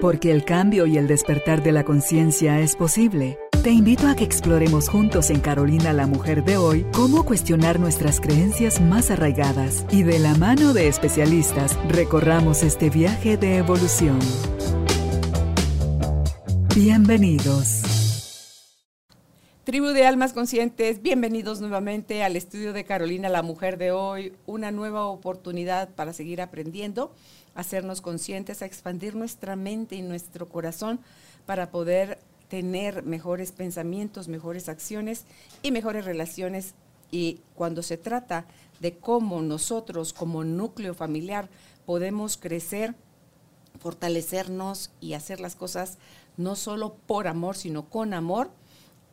Porque el cambio y el despertar de la conciencia es posible. Te invito a que exploremos juntos en Carolina la Mujer de hoy cómo cuestionar nuestras creencias más arraigadas y de la mano de especialistas recorramos este viaje de evolución. Bienvenidos. Tribu de Almas Conscientes, bienvenidos nuevamente al estudio de Carolina la Mujer de hoy, una nueva oportunidad para seguir aprendiendo, hacernos conscientes, a expandir nuestra mente y nuestro corazón para poder tener mejores pensamientos, mejores acciones y mejores relaciones. Y cuando se trata de cómo nosotros como núcleo familiar podemos crecer, fortalecernos y hacer las cosas no solo por amor, sino con amor,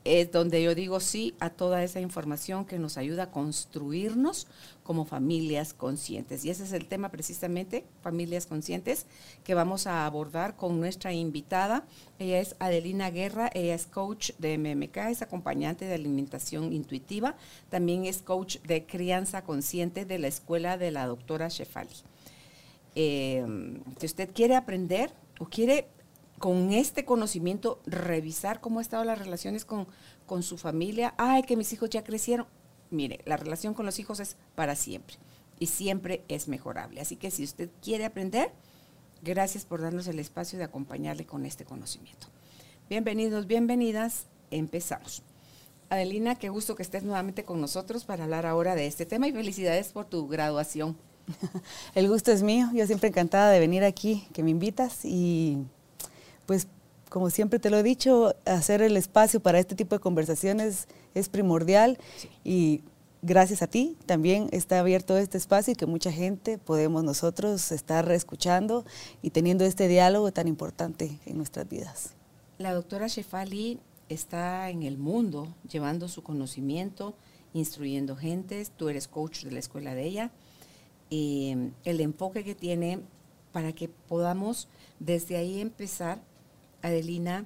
es donde yo digo sí a toda esa información que nos ayuda a construirnos como familias conscientes. Y ese es el tema precisamente, familias conscientes, que vamos a abordar con nuestra invitada. Ella es Adelina Guerra, ella es coach de MMK, es acompañante de alimentación intuitiva, también es coach de crianza consciente de la escuela de la doctora Shefali. Eh, si usted quiere aprender o quiere con este conocimiento revisar cómo han estado las relaciones con, con su familia. Ay, que mis hijos ya crecieron. Mire, la relación con los hijos es para siempre y siempre es mejorable. Así que si usted quiere aprender, gracias por darnos el espacio de acompañarle con este conocimiento. Bienvenidos, bienvenidas, empezamos. Adelina, qué gusto que estés nuevamente con nosotros para hablar ahora de este tema y felicidades por tu graduación. El gusto es mío, yo siempre encantada de venir aquí, que me invitas y pues como siempre te lo he dicho, hacer el espacio para este tipo de conversaciones es primordial y gracias a ti también está abierto este espacio y que mucha gente podemos nosotros estar escuchando y teniendo este diálogo tan importante en nuestras vidas. La doctora Shefali está en el mundo llevando su conocimiento, instruyendo gentes, tú eres coach de la escuela de ella, y el enfoque que tiene para que podamos desde ahí empezar Adelina,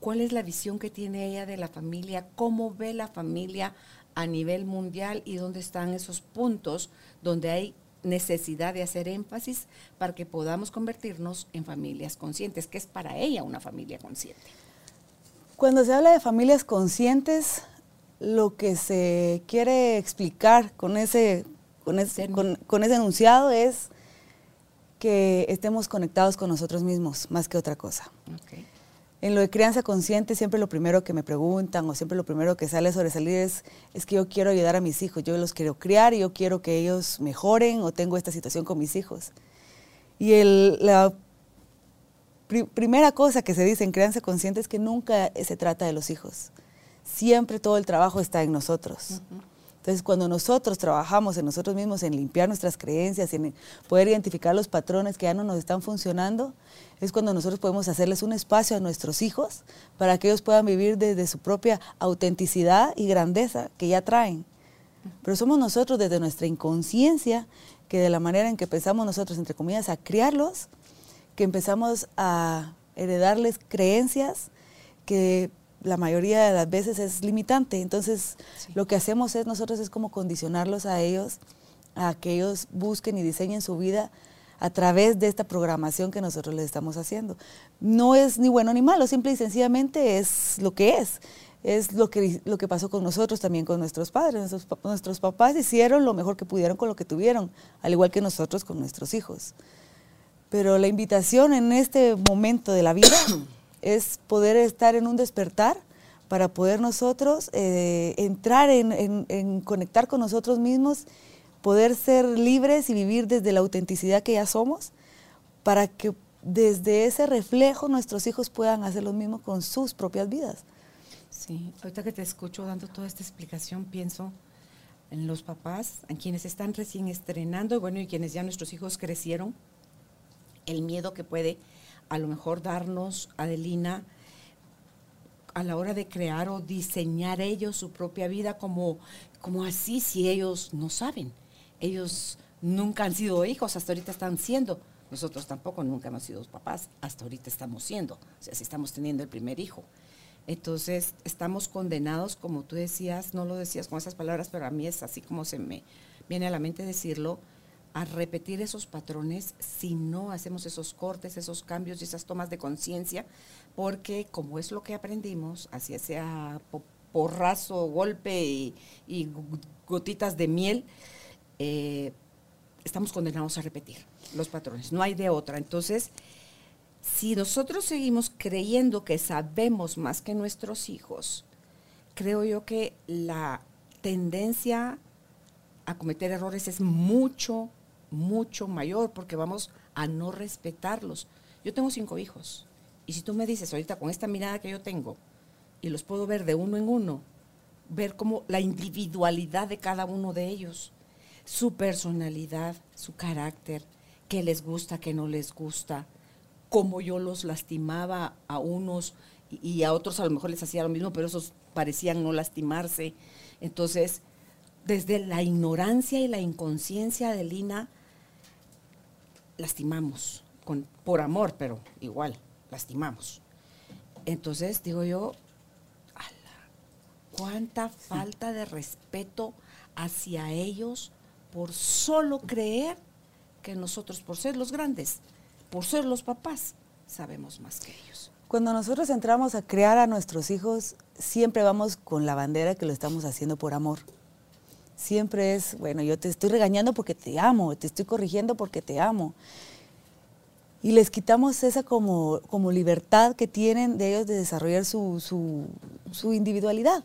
¿cuál es la visión que tiene ella de la familia? ¿Cómo ve la familia a nivel mundial y dónde están esos puntos donde hay necesidad de hacer énfasis para que podamos convertirnos en familias conscientes, que es para ella una familia consciente? Cuando se habla de familias conscientes, lo que se quiere explicar con ese, con ese, con ese enunciado es que estemos conectados con nosotros mismos más que otra cosa. En lo de crianza consciente, siempre lo primero que me preguntan o siempre lo primero que sale sobre salir es, es que yo quiero ayudar a mis hijos, yo los quiero criar y yo quiero que ellos mejoren o tengo esta situación con mis hijos. Y el, la primera cosa que se dice en crianza consciente es que nunca se trata de los hijos. Siempre todo el trabajo está en nosotros. Entonces, cuando nosotros trabajamos en nosotros mismos, en limpiar nuestras creencias, en poder identificar los patrones que ya no nos están funcionando, es cuando nosotros podemos hacerles un espacio a nuestros hijos para que ellos puedan vivir desde su propia autenticidad y grandeza que ya traen. Pero somos nosotros desde nuestra inconsciencia que de la manera en que empezamos nosotros, entre comillas, a criarlos, que empezamos a heredarles creencias que la mayoría de las veces es limitante. Entonces, lo que hacemos es nosotros es como condicionarlos a ellos, a que ellos busquen y diseñen su vida a través de esta programación que nosotros les estamos haciendo. No es ni bueno ni malo, simple y sencillamente es lo que es. Es lo que, lo que pasó con nosotros, también con nuestros padres. Nuestros, nuestros papás hicieron lo mejor que pudieron con lo que tuvieron, al igual que nosotros con nuestros hijos. Pero la invitación en este momento de la vida es poder estar en un despertar para poder nosotros eh, entrar en, conectar con nosotros mismos, poder ser libres y vivir desde la autenticidad que ya somos, para que desde ese reflejo nuestros hijos puedan hacer lo mismo con sus propias vidas. Sí, ahorita que te escucho dando toda esta explicación, pienso en los papás, en quienes están recién estrenando, bueno, y quienes ya nuestros hijos crecieron, el miedo que puede a lo mejor darnos, Adelina, a la hora de crear o diseñar ellos su propia vida como, como así si ellos no saben. Ellos nunca han sido hijos, hasta ahorita están siendo. Nosotros tampoco nunca hemos sido papás, hasta ahorita estamos siendo. O sea, si estamos teniendo el primer hijo. Entonces, estamos condenados, como tú decías, no lo decías con esas palabras, pero a mí es así como se me viene a la mente decirlo, a repetir esos patrones si no hacemos esos cortes, esos cambios y esas tomas de conciencia, porque como es lo que aprendimos, así sea porrazo, golpe y, gotitas de miel, eh, estamos condenados a repetir los patrones, no hay de otra. Entonces, si nosotros seguimos creyendo que sabemos más que nuestros hijos, creo yo que la tendencia a cometer errores es mucho, mucho mayor porque vamos a no respetarlos. Yo tengo cinco hijos y si tú me dices ahorita con esta mirada que yo tengo y los puedo ver de uno en uno, ver como la individualidad de cada uno de ellos, su personalidad, su carácter, qué les gusta, qué no les gusta, cómo yo los lastimaba a unos y, a otros a lo mejor les hacía lo mismo, pero esos parecían no lastimarse. Entonces, desde la ignorancia y la inconsciencia de Lina, lastimamos, con, por amor, pero igual, lastimamos. Entonces, digo yo, cuánta falta de respeto hacia ellos por solo creer que nosotros, por ser los grandes, por ser los papás, sabemos más que ellos. Cuando nosotros entramos a crear a nuestros hijos, siempre vamos con la bandera que lo estamos haciendo por amor. Siempre es, bueno, yo te estoy regañando porque te amo, te estoy corrigiendo porque te amo. Y les quitamos esa como, como libertad que tienen de ellos de desarrollar su, su, individualidad.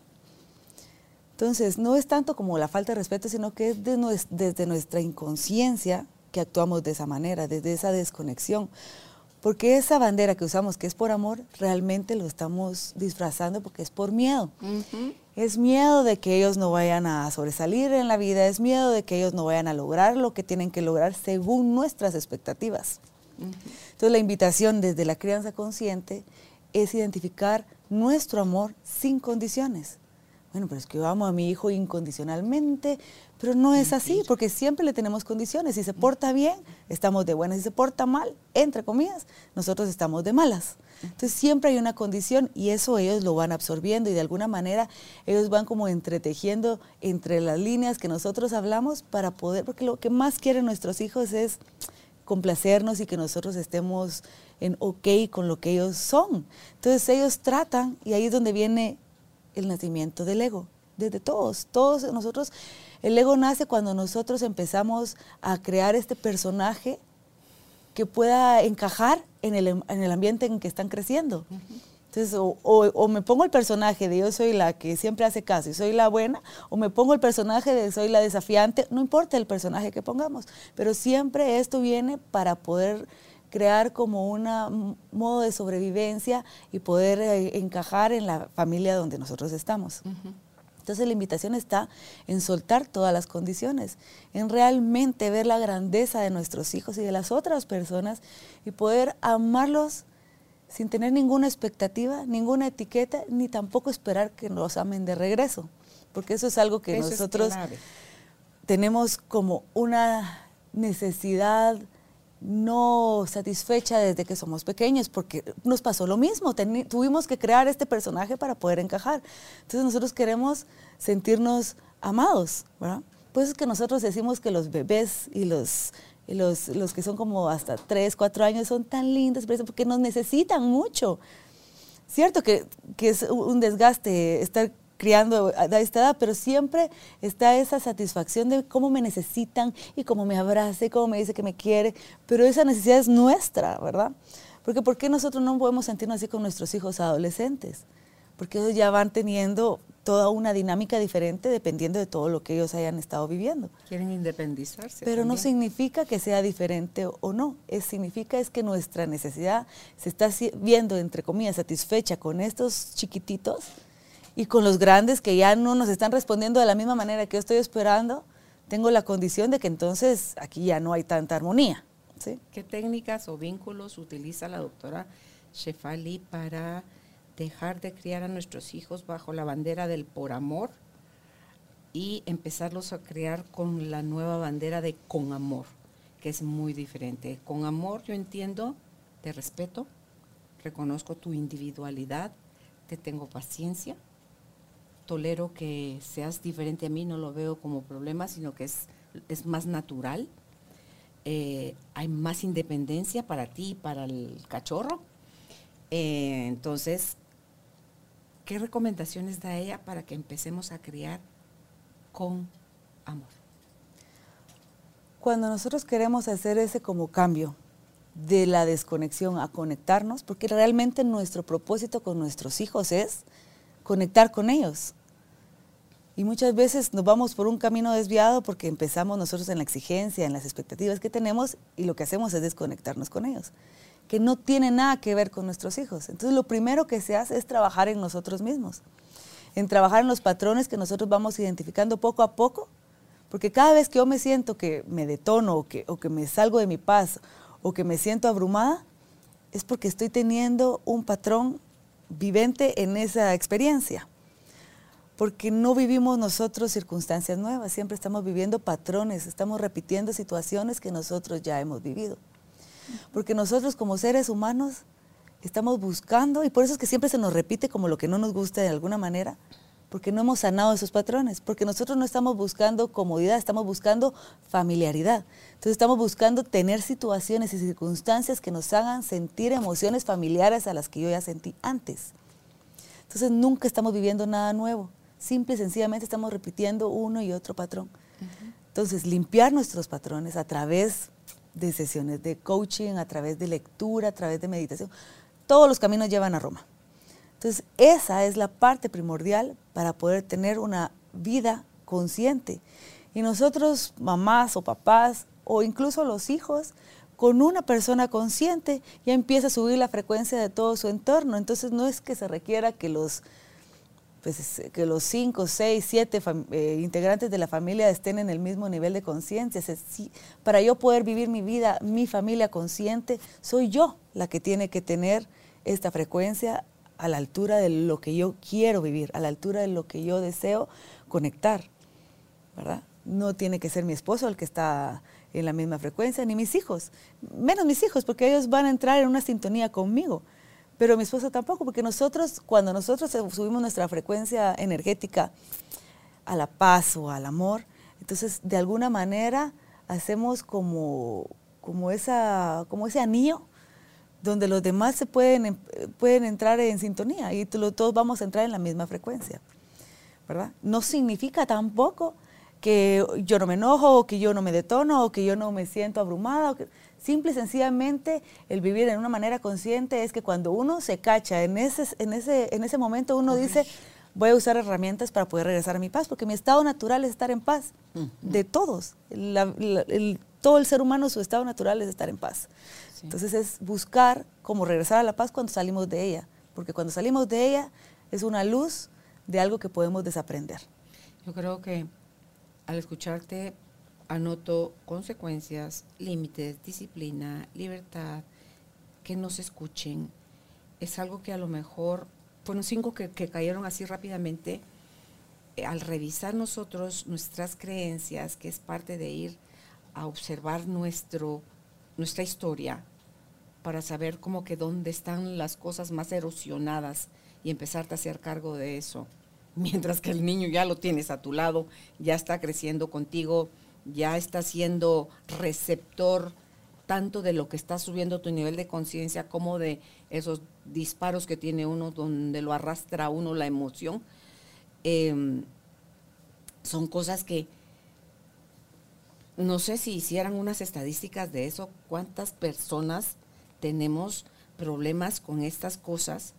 Entonces, no es tanto como la falta de respeto, sino que es desde nuestra inconsciencia que actuamos de esa manera, desde esa desconexión. Porque esa bandera que usamos, que es por amor, realmente lo estamos disfrazando porque es por miedo. Es miedo de que ellos no vayan a sobresalir en la vida, es miedo de que ellos no vayan a lograr lo que tienen que lograr según nuestras expectativas. Entonces la invitación desde la crianza consciente es identificar nuestro amor sin condiciones. Bueno, pero es que yo amo a mi hijo incondicionalmente, pero no es así, porque siempre le tenemos condiciones. Si se porta bien, estamos de buenas. Si se porta mal, entre comillas, nosotros estamos de malas. Entonces siempre hay una condición y eso ellos lo van absorbiendo y de alguna manera ellos van como entretejiendo entre las líneas que nosotros hablamos para poder, porque lo que más quieren nuestros hijos es complacernos y que nosotros estemos en ok con lo que ellos son. Entonces ellos tratan y ahí es donde viene el nacimiento del ego, desde todos, todos nosotros el ego nace cuando nosotros empezamos a crear este personaje que pueda encajar en el, en el ambiente en que están creciendo. Entonces, o, o, me pongo el personaje de yo soy la que siempre hace caso y soy la buena, o me pongo el personaje de soy la desafiante, no importa el personaje que pongamos, pero siempre esto viene para poder crear como un modo de sobrevivencia y poder eh, encajar en la familia donde nosotros estamos. Entonces la invitación está en soltar todas las condiciones, en realmente ver la grandeza de nuestros hijos y de las otras personas y poder amarlos sin tener ninguna expectativa, ninguna etiqueta, ni tampoco esperar que nos amen de regreso, porque eso es algo que nosotros tenemos como una necesidad no satisfecha desde que somos pequeños, porque nos pasó lo mismo, tuvimos que crear este personaje para poder encajar. Entonces nosotros queremos sentirnos amados, ¿verdad? Pues es que nosotros decimos que los bebés y los, los, los que son como hasta 3, 4 años son tan lindos, porque nos necesitan mucho. Cierto que, que es un desgaste estar criando a esta edad, pero siempre está esa satisfacción de cómo me necesitan y cómo me abrace, cómo me dice que me quiere, pero esa necesidad es nuestra, ¿verdad? Porque ¿por qué nosotros no podemos sentirnos así con nuestros hijos adolescentes? Porque ellos ya van teniendo toda una dinámica diferente dependiendo de todo lo que ellos hayan estado viviendo. Quieren independizarse. Pero no significa que sea diferente o no, es, significa es que nuestra necesidad se está viendo, entre comillas, satisfecha con estos chiquititos y con los grandes que ya no nos están respondiendo de la misma manera que yo estoy esperando, tengo la condición de que entonces aquí ya no hay tanta armonía. ¿Qué técnicas o vínculos utiliza la doctora Shefali para dejar de criar a nuestros hijos bajo la bandera del por amor y empezarlos a criar con la nueva bandera de con amor, que es muy diferente? Con amor yo entiendo, te respeto, reconozco tu individualidad, te tengo paciencia, tolero que seas diferente a mí, no lo veo como problema, sino que es, es más natural. eh, hay más independencia para ti y para el cachorro. Eh, entonces, ¿qué recomendaciones da ella para que empecemos a criar con amor? Cuando nosotros queremos hacer ese como cambio de la desconexión a conectarnos, porque realmente nuestro propósito con nuestros hijos es conectar con ellos. Y muchas veces nos vamos por un camino desviado porque empezamos nosotros en la exigencia, en las expectativas que tenemos y lo que hacemos es desconectarnos con ellos, que no tiene nada que ver con nuestros hijos. Entonces lo primero que se hace es trabajar en nosotros mismos, en trabajar en los patrones que nosotros vamos identificando poco a poco, porque cada vez que yo me siento que me detono o que, o que me salgo de mi paz o que me siento abrumada, es porque estoy teniendo un patrón vivente en esa experiencia porque no vivimos nosotros circunstancias nuevas, siempre estamos viviendo patrones, estamos repitiendo situaciones que nosotros ya hemos vivido. Porque nosotros como seres humanos estamos buscando, y por eso es que siempre se nos repite como lo que no nos gusta de alguna manera, porque no hemos sanado esos patrones, porque nosotros no estamos buscando comodidad, estamos buscando familiaridad. Entonces estamos buscando tener situaciones y circunstancias que nos hagan sentir emociones familiares a las que yo ya sentí antes. Entonces nunca estamos viviendo nada nuevo simple y sencillamente estamos repitiendo uno y otro patrón. Entonces, limpiar nuestros patrones a través de sesiones de coaching, a través de lectura, a través de meditación, todos los caminos llevan a Roma. Entonces, esa es la parte primordial para poder tener una vida consciente. Y nosotros, mamás o papás, o incluso los hijos, con una persona consciente, ya empieza a subir la frecuencia de todo su entorno. Entonces, no es que se requiera que los pues, que los cinco, seis, siete eh, integrantes de la familia estén en el mismo nivel de conciencia. para yo poder vivir mi vida, mi familia consciente, soy yo la que tiene que tener esta frecuencia a la altura de lo que yo quiero vivir, a la altura de lo que yo deseo conectar, ¿verdad? No tiene que ser mi esposo el que está en la misma frecuencia, ni mis hijos, menos mis hijos, porque ellos van a entrar en una sintonía conmigo pero mi esposo tampoco, porque nosotros, cuando nosotros subimos nuestra frecuencia energética a la paz o al amor, entonces de alguna manera hacemos como, como, esa, como ese anillo donde los demás se pueden, pueden entrar en sintonía y todos vamos a entrar en la misma frecuencia. ¿verdad? No significa tampoco que yo no me enojo, o que yo no me detono, o que yo no me siento abrumada. Simple y sencillamente el vivir en una manera consciente es que cuando uno se cacha en ese, en ese, en ese momento uno dice, voy a usar herramientas para poder regresar a mi paz, porque mi estado natural es estar en paz, de todos. todo el ser humano, su estado natural es estar en paz. Entonces es buscar cómo regresar a la paz cuando salimos de ella, porque cuando salimos de ella es una luz de algo que podemos desaprender. Yo creo que al escucharte anoto consecuencias, límites, disciplina, libertad, que nos escuchen. Es algo que a lo mejor, fueron cinco que, cayeron así rápidamente, eh, al revisar nosotros nuestras creencias, que es parte de ir a observar nuestro, nuestra historia, para saber cómo que dónde están las cosas más erosionadas y empezarte a hacer cargo de eso. Mientras que el niño ya lo tienes a tu lado, ya está creciendo contigo, ya está siendo receptor tanto de lo que está subiendo tu nivel de conciencia como de esos disparos que tiene uno donde lo arrastra uno la emoción. Em, son cosas que no sé si hicieran unas estadísticas de eso, cuántas personas tenemos problemas con estas cosas,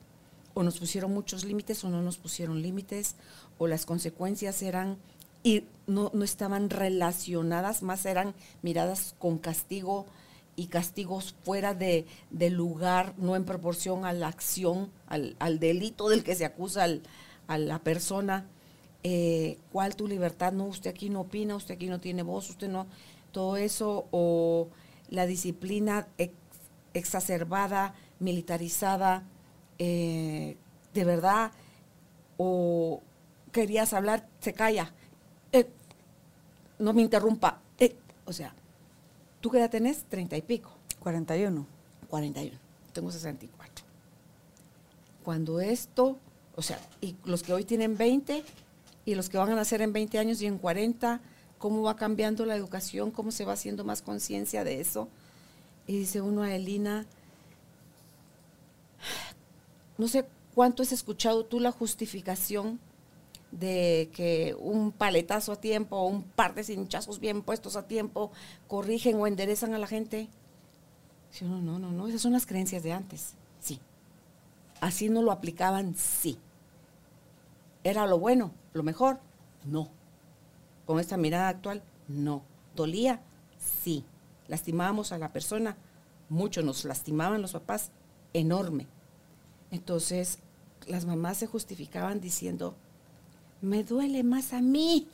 o nos pusieron muchos límites o no nos pusieron límites, o las consecuencias eran y no, estaban relacionadas, más eran miradas con castigo y castigos fuera de, lugar, no en proporción a la acción, al, delito del que se acusa a la persona. Eh, ¿Cuál tu libertad? No, usted aquí no opina, usted aquí no tiene voz, usted no, todo eso, o la disciplina exacerbada, militarizada, eh, de verdad, o querías hablar, se calla eh, no me interrumpa. Eh, o sea, ¿tú qué edad tenés? Treinta y pico. 41. 41. Tengo 64. Cuando esto, o sea, y los que hoy tienen 20 y los que van a nacer en 20 años y en 40, cómo va cambiando la educación, cómo se va haciendo más conciencia de eso. Y dice uno a Elina, no sé cuánto has escuchado tú la justificación de que un paletazo a tiempo un par de cinchazos bien puestos a tiempo corrigen o enderezan a la gente. no, no, no, no, esas son las creencias de antes, sí. Así no lo aplicaban, sí. ¿Era lo bueno, lo mejor? No. Con esta mirada actual, no. ¿Dolía? Sí. ¿Lastimábamos a la persona? Mucho nos lastimaban los papás, enorme. Entonces, las mamás se justificaban diciendo, me duele más a mí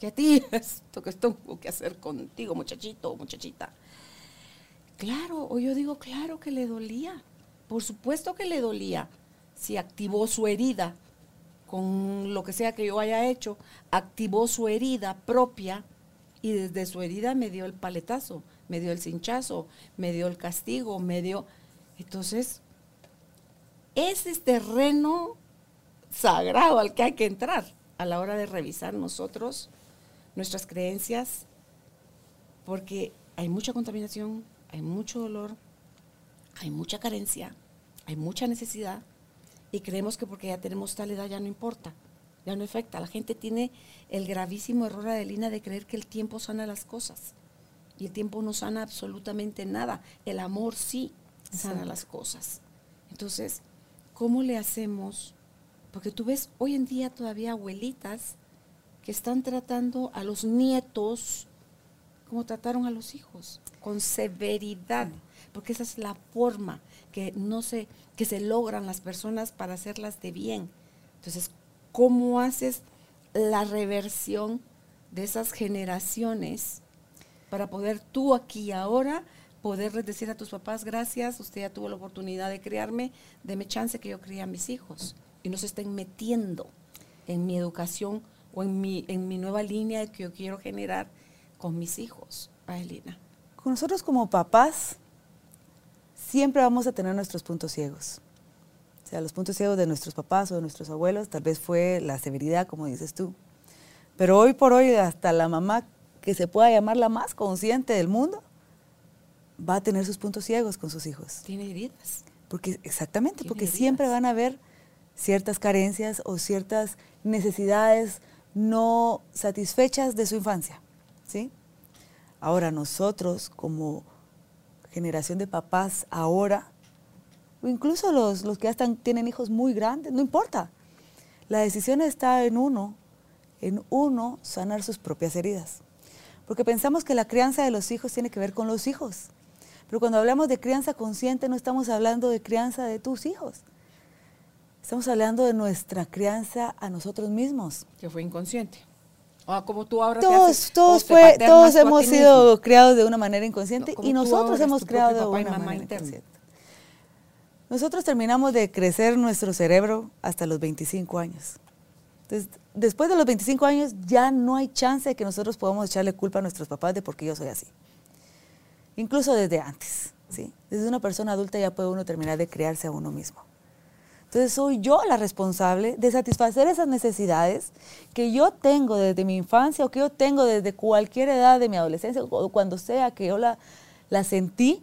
que a ti, esto que tengo que hacer contigo, muchachito o muchachita. Claro, o yo digo, claro que le dolía, por supuesto que le dolía, si activó su herida con lo que sea que yo haya hecho, activó su herida propia y desde su herida me dio el paletazo, me dio el cinchazo, me dio el castigo, me dio... Entonces, ese es terreno sagrado al que hay que entrar a la hora de revisar nosotros nuestras creencias, porque hay mucha contaminación, hay mucho dolor, hay mucha carencia, hay mucha necesidad, y creemos que porque ya tenemos tal edad ya no importa, ya no afecta. La gente tiene el gravísimo error, Adelina, de creer que el tiempo sana las cosas. Y el tiempo no sana absolutamente nada. El amor sí sana las cosas. Entonces, ¿cómo le hacemos porque tú ves hoy en día todavía abuelitas que están tratando a los nietos como trataron a los hijos, con severidad, porque esa es la forma que no se, que se logran las personas para hacerlas de bien. Entonces, ¿cómo haces la reversión de esas generaciones para poder tú aquí y ahora poderles decir a tus papás, gracias, usted ya tuvo la oportunidad de criarme, deme chance que yo críe a mis hijos y no se estén metiendo en mi educación o en mi, en mi nueva línea que yo quiero generar con mis hijos, Adelina. Con nosotros como papás, siempre vamos a tener nuestros puntos ciegos. Sea, los puntos ciegos de nuestros papás o de nuestros abuelos, tal vez fue la severidad, como dices tú. Pero hoy por hoy, hasta la mamá que se pueda llamar la más consciente del mundo, va a tener sus puntos ciegos con sus hijos. Tiene heridas. Porque, exactamente, porque siempre van a ver ciertas carencias o ciertas necesidades no satisfechas de su infancia. ¿sí? Ahora nosotros como generación de papás ahora, o incluso los, los que ya están, tienen hijos muy grandes, no importa. La decisión está en uno, en uno sanar sus propias heridas. Porque pensamos que la crianza de los hijos tiene que ver con los hijos. Pero cuando hablamos de crianza consciente no estamos hablando de crianza de tus hijos. Estamos hablando de nuestra crianza a nosotros mismos. Que fue inconsciente. O como tú ahora todos, todos, fue, todos hemos sido criados de una manera inconsciente y nosotros hemos criado de una manera inconsciente. Nosotros terminamos de crecer nuestro cerebro hasta los 25 años. Entonces, después de los 25 años ya no hay chance de que nosotros podamos echarle culpa a nuestros papás de por qué yo soy así. Incluso desde antes, ¿sí? Desde una persona adulta ya puede uno terminar de crearse a uno mismo. Entonces soy yo la responsable de satisfacer esas necesidades que yo tengo desde mi infancia o que yo tengo desde cualquier edad de mi adolescencia o cuando sea que yo la, la sentí,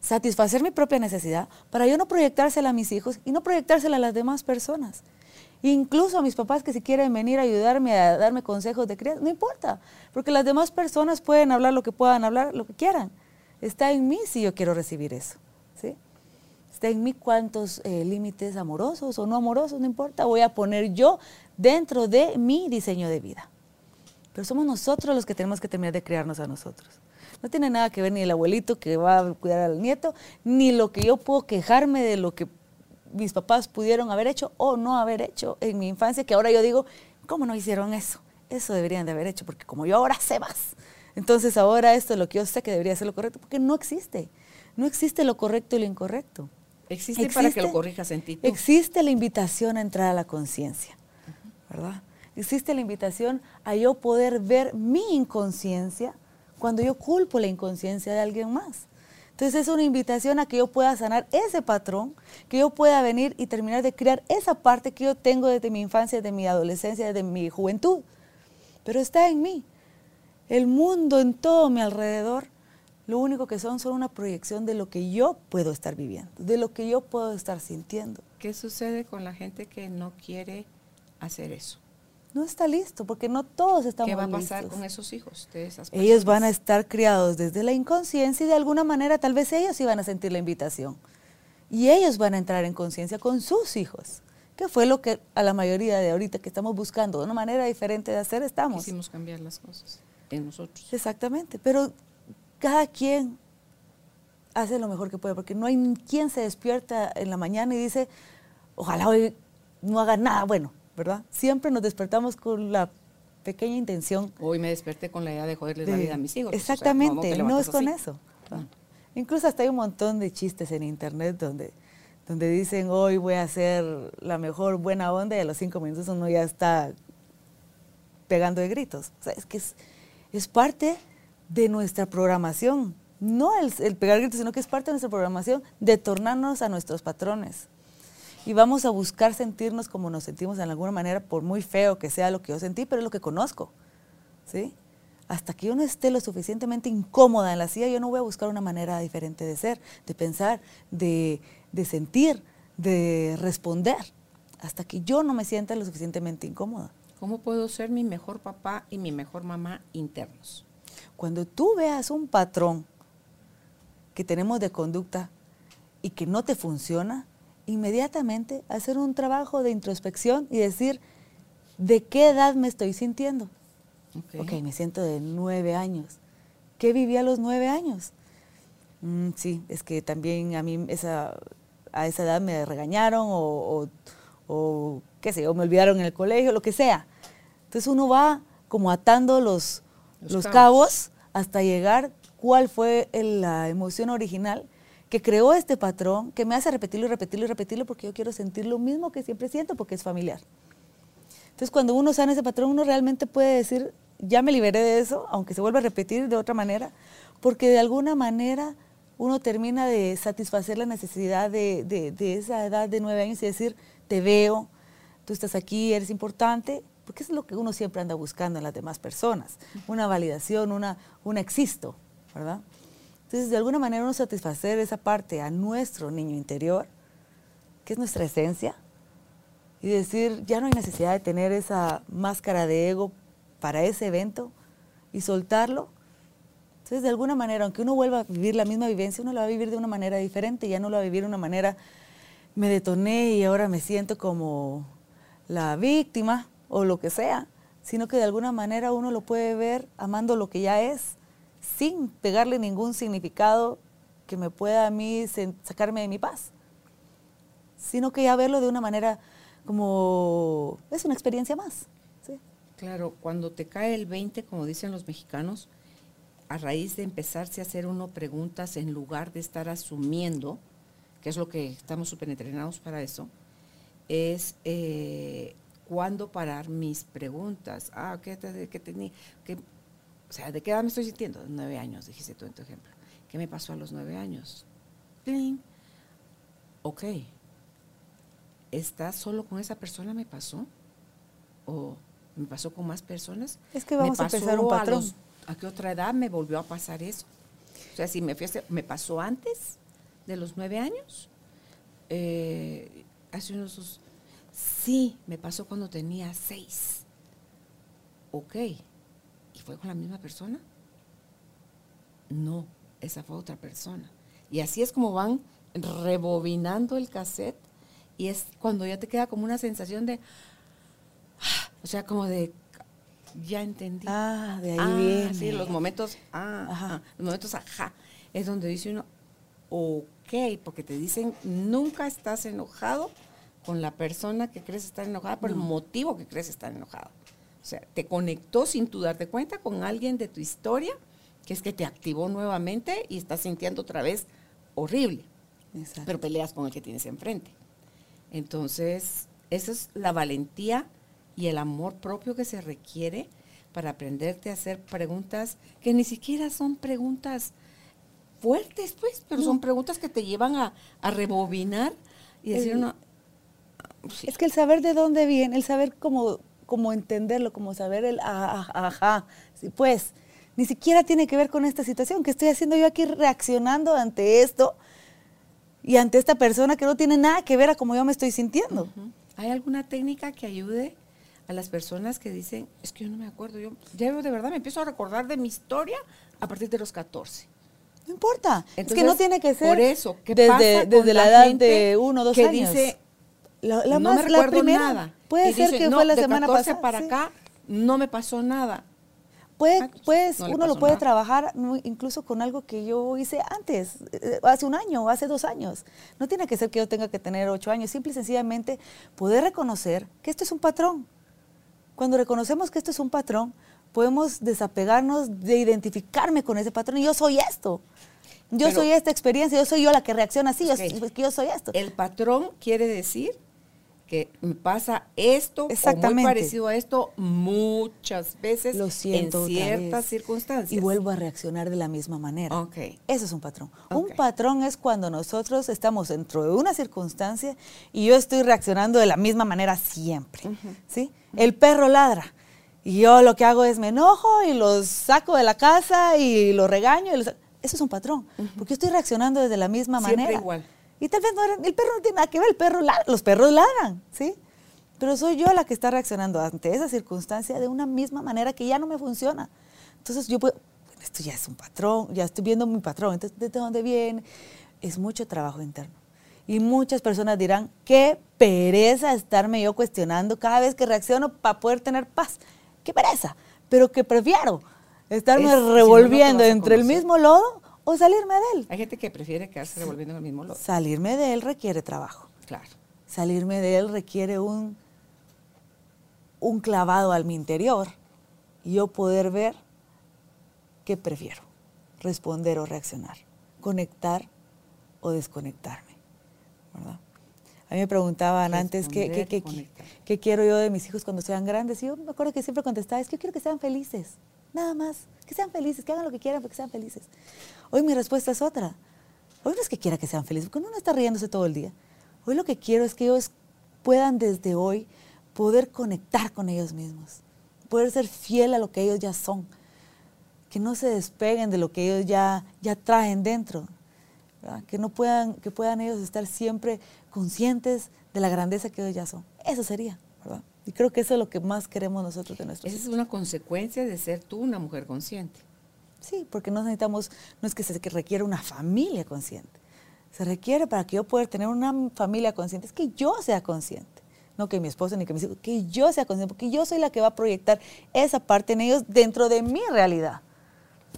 satisfacer mi propia necesidad para yo no proyectársela a mis hijos y no proyectársela a las demás personas. Incluso a mis papás que si quieren venir a ayudarme a darme consejos de crianza, no importa, porque las demás personas pueden hablar lo que puedan hablar, lo que quieran. Está en mí si yo quiero recibir eso. ¿sí? está en mí cuántos eh, límites amorosos o no amorosos, no importa, voy a poner yo dentro de mi diseño de vida. Pero somos nosotros los que tenemos que terminar de crearnos a nosotros. No tiene nada que ver ni el abuelito que va a cuidar al nieto, ni lo que yo puedo quejarme de lo que mis papás pudieron haber hecho o no haber hecho en mi infancia, que ahora yo digo, ¿cómo no hicieron eso? Eso deberían de haber hecho, porque como yo ahora sé más, entonces ahora esto es lo que yo sé que debería ser lo correcto, porque no existe. No existe lo correcto y lo incorrecto. Existe, para que lo corrijas en ti. Existe la invitación a entrar a la conciencia, ¿verdad? Existe la invitación a yo poder ver mi inconsciencia cuando yo culpo la inconsciencia de alguien más. Entonces es una invitación a que yo pueda sanar ese patrón, que yo pueda venir y terminar de crear esa parte que yo tengo desde mi infancia, desde mi adolescencia, desde mi juventud. Pero está en mí. el mundo en todo mi alrededor, lo único que son son una proyección de lo que yo puedo estar viviendo, de lo que yo puedo estar sintiendo. ¿Qué sucede con la gente que no quiere hacer eso? No está listo, porque no todos estamos listos. ¿Qué va a pasar con esos hijos de esas personas? Ellos van a estar criados desde la inconsciencia y de alguna manera tal vez ellos iban a sentir la invitación. Y ellos van a entrar en conciencia con sus hijos, que fue lo que a la mayoría de ahorita que estamos buscando, una manera diferente de hacer estamos. Quisimos cambiar las cosas en nosotros. Exactamente, pero cada quien hace lo mejor que puede, porque no hay quien se despierta en la mañana y dice, ojalá hoy no haga nada bueno, ¿verdad? Siempre nos despertamos con la pequeña intención. Hoy me desperté con la idea de joderles la vida a mis hijos. Exactamente, no es con eso. Incluso hasta hay un montón de chistes en internet donde, donde dicen hoy voy a hacer la mejor buena onda y a los cinco minutos uno ya está pegando de gritos. O sea, es que es, es parte de nuestra programación. No el, el pegar gritos, sino que es parte de nuestra programación de tornarnos a nuestros patrones y vamos a buscar sentirnos como nos sentimos en alguna manera, por muy feo que sea lo que yo sentí, pero es lo que conozco. ¿sí? Hasta que yo no esté lo suficientemente incómoda en la silla, yo no voy a buscar una manera diferente de ser, de pensar, de, de sentir, de responder, hasta que yo no me sienta lo suficientemente incómoda. ¿Cómo puedo ser mi mejor papá y mi mejor mamá internos? Cuando tú veas un patrón que tenemos de conducta y que no te funciona, inmediatamente hacer un trabajo de introspección y decir, ¿de qué edad me estoy sintiendo? Ok, me siento de nueve años. ¿Qué viví a los nueve años? Mm, sí, es que también a mí esa, a esa edad me regañaron o, o, qué sé, o me olvidaron en el colegio, lo que sea. Entonces uno va como atando los, los, cabos. hasta llegar cuál fue la emoción original que creó este patrón que me hace repetirlo y repetirlo y repetirlo porque yo quiero sentir lo mismo que siempre siento porque es familiar. Entonces, cuando uno sana ese patrón, uno realmente puede decir, ya me liberé de eso, aunque se vuelva a repetir de otra manera, porque de alguna manera uno termina de satisfacer la necesidad de, de, esa edad de nueve años y decir, te veo, tú estás aquí, eres importante, porque es lo que uno siempre anda buscando en las demás personas, una validación, una, un existo, ¿verdad? Entonces, de alguna manera, uno satisfacer esa parte a nuestro niño interior, que es nuestra esencia, y decir, ya no hay necesidad de tener esa máscara de ego para ese evento y soltarlo. Entonces, de alguna manera, aunque uno vuelva a vivir la misma vivencia, uno la va a vivir de una manera diferente, ya no lo va a vivir de una manera, me detoné y ahora me siento como la víctima o lo que sea, sino que de alguna manera uno lo puede ver amando lo que ya es sin pegarle ningún significado que me pueda a mí sacarme de mi paz, sino que ya verlo de una manera como es una experiencia más. Claro, cuando te cae el 20, como dicen los mexicanos, a raíz de empezarse a hacer uno preguntas en lugar de estar asumiendo, que es lo que estamos súper entrenados para eso, es eh, cuándo parar mis preguntas. Ah, ¿qué, qué tenía? ¿Qué, o sea, ¿de qué edad me estoy sintiendo? De nueve años, dijiste tú en tu ejemplo. ¿Qué me pasó a los nueve años? ¡Cling! Ok. ¿Estás solo con esa persona me pasó? ¿O me pasó con más personas? Es que vamos a empezar un patrón. A, qué otra edad me volvió a pasar eso? O sea, si me, me pasó antes de los nueve años, eh, hace unos... Sí, me pasó cuando tenía seis. Ok fue con la misma persona? No, esa fue otra persona. Y así es como van rebobinando el cassette y es cuando ya te queda como una sensación de, o sea, como de, ya entendí. Ah, de ahí ah, viene. Sí, los momentos, ah, ajá. los momentos, ajá, es donde dice uno, ok, porque te dicen, nunca estás enojado con la persona que crees estar enojada por el motivo que crees estar enojado. O sea, te conectó sin tú darte cuenta con alguien de tu historia, que es que te activó nuevamente y estás sintiendo otra vez horrible. Pero peleas con el que tienes enfrente. Entonces, esa es la valentía y el amor propio que se requiere para aprenderte a hacer preguntas que ni siquiera son preguntas fuertes, pues, pero son preguntas que te llevan a, rebobinar y decir uno... Es que el saber de dónde viene, el saber cómo como entenderlo, como saber el ajá, sí, pues, Ni siquiera tiene que ver con esta situación. ¿Qué estoy haciendo yo aquí reaccionando ante esto y ante esta persona que no tiene nada que ver a cómo yo me estoy sintiendo? ¿Hay alguna técnica que ayude a las personas que dicen, es que yo no me acuerdo, yo ya de verdad me empiezo a recordar de mi historia a partir de los 14? No importa. es que no tiene que ser por eso, desde, desde la, edad de uno o dos que años. Dice, la, no me recuerdo nada. Puede ser que fue la de semana 14 pasada. para sí. acá no me pasó nada. Puede, Ah, pues, no uno lo puede nada. trabajar no, incluso con algo que yo hice antes, eh, hace un año o hace dos años. No tiene que ser que yo tenga que tener ocho años, simple y sencillamente poder reconocer que esto es un patrón. Cuando reconocemos que esto es un patrón, podemos desapegarnos de identificarme con ese patrón yo soy esto. Yo Pero- soy esta experiencia, yo soy yo la que reacciona así, yo soy esto. El patrón quiere decir que me pasa esto o muy Exactamente. parecido a esto muchas veces Lo siento en ciertas circunstancias. Y vuelvo a reaccionar de la misma manera. Ok. Eso es un patrón. Un patrón es cuando nosotros estamos dentro de una circunstancia y yo estoy reaccionando de la misma manera siempre. ¿sí? El perro ladra. Y yo lo que hago es me enojo y los saco de la casa y los regaño. y los- Eso es un patrón. Porque yo estoy reaccionando desde la misma Siempre manera. igual. Y tal vez no era- el perro no tiene nada que ver, el perro ladra, los perros ladran, ¿sí? Pero soy yo la que está reaccionando ante esa circunstancia de una misma manera que ya no me funciona. Entonces yo puedo, esto ya es un patrón, ya estoy viendo mi patrón, entonces ¿desde dónde viene? Es mucho trabajo interno. Y muchas personas dirán, qué pereza estarme yo cuestionando cada vez que reacciono para poder tener paz. Qué pereza, pero que prefiero estarme Es- si no, no revolviendo vas a entre el mismo lodo o salirme de él. Hay gente que prefiere quedarse revolviendo en el mismo lodo. Salirme de él requiere trabajo. Claro. Salirme de él requiere un, un clavado al mi interior y yo poder ver qué prefiero, responder o reaccionar, conectar o desconectarme. ¿verdad? A mí me preguntaban antes ¿qué, qué, qué quiero yo de mis hijos cuando sean grandes. Y yo me acuerdo que siempre contestaba, es que yo quiero que sean felices, nada más, que sean felices, que hagan lo que quieran, pero que sean felices. Hoy mi respuesta es otra. Hoy no es que quiera que sean felices, porque uno no está riéndose todo el día. Hoy lo que quiero es que ellos puedan desde hoy poder conectar con ellos mismos, poder ser fiel a lo que ellos ya son, que no se despeguen de lo que ellos ya, ya traen dentro, que no puedan, que puedan ellos estar siempre conscientes de la grandeza que ellos ya son. Eso sería. Y creo que eso es lo que más queremos nosotros de nuestros Esa hijos. es una consecuencia de ser tú una mujer consciente. Sí, porque no necesitamos, no es que se que requiere una familia consciente. Se requiere para que yo pueda tener una familia consciente, es que yo sea consciente. No que mi esposo ni que mis hijos, que yo sea consciente, porque yo soy la que va a proyectar esa parte en ellos dentro de mi realidad.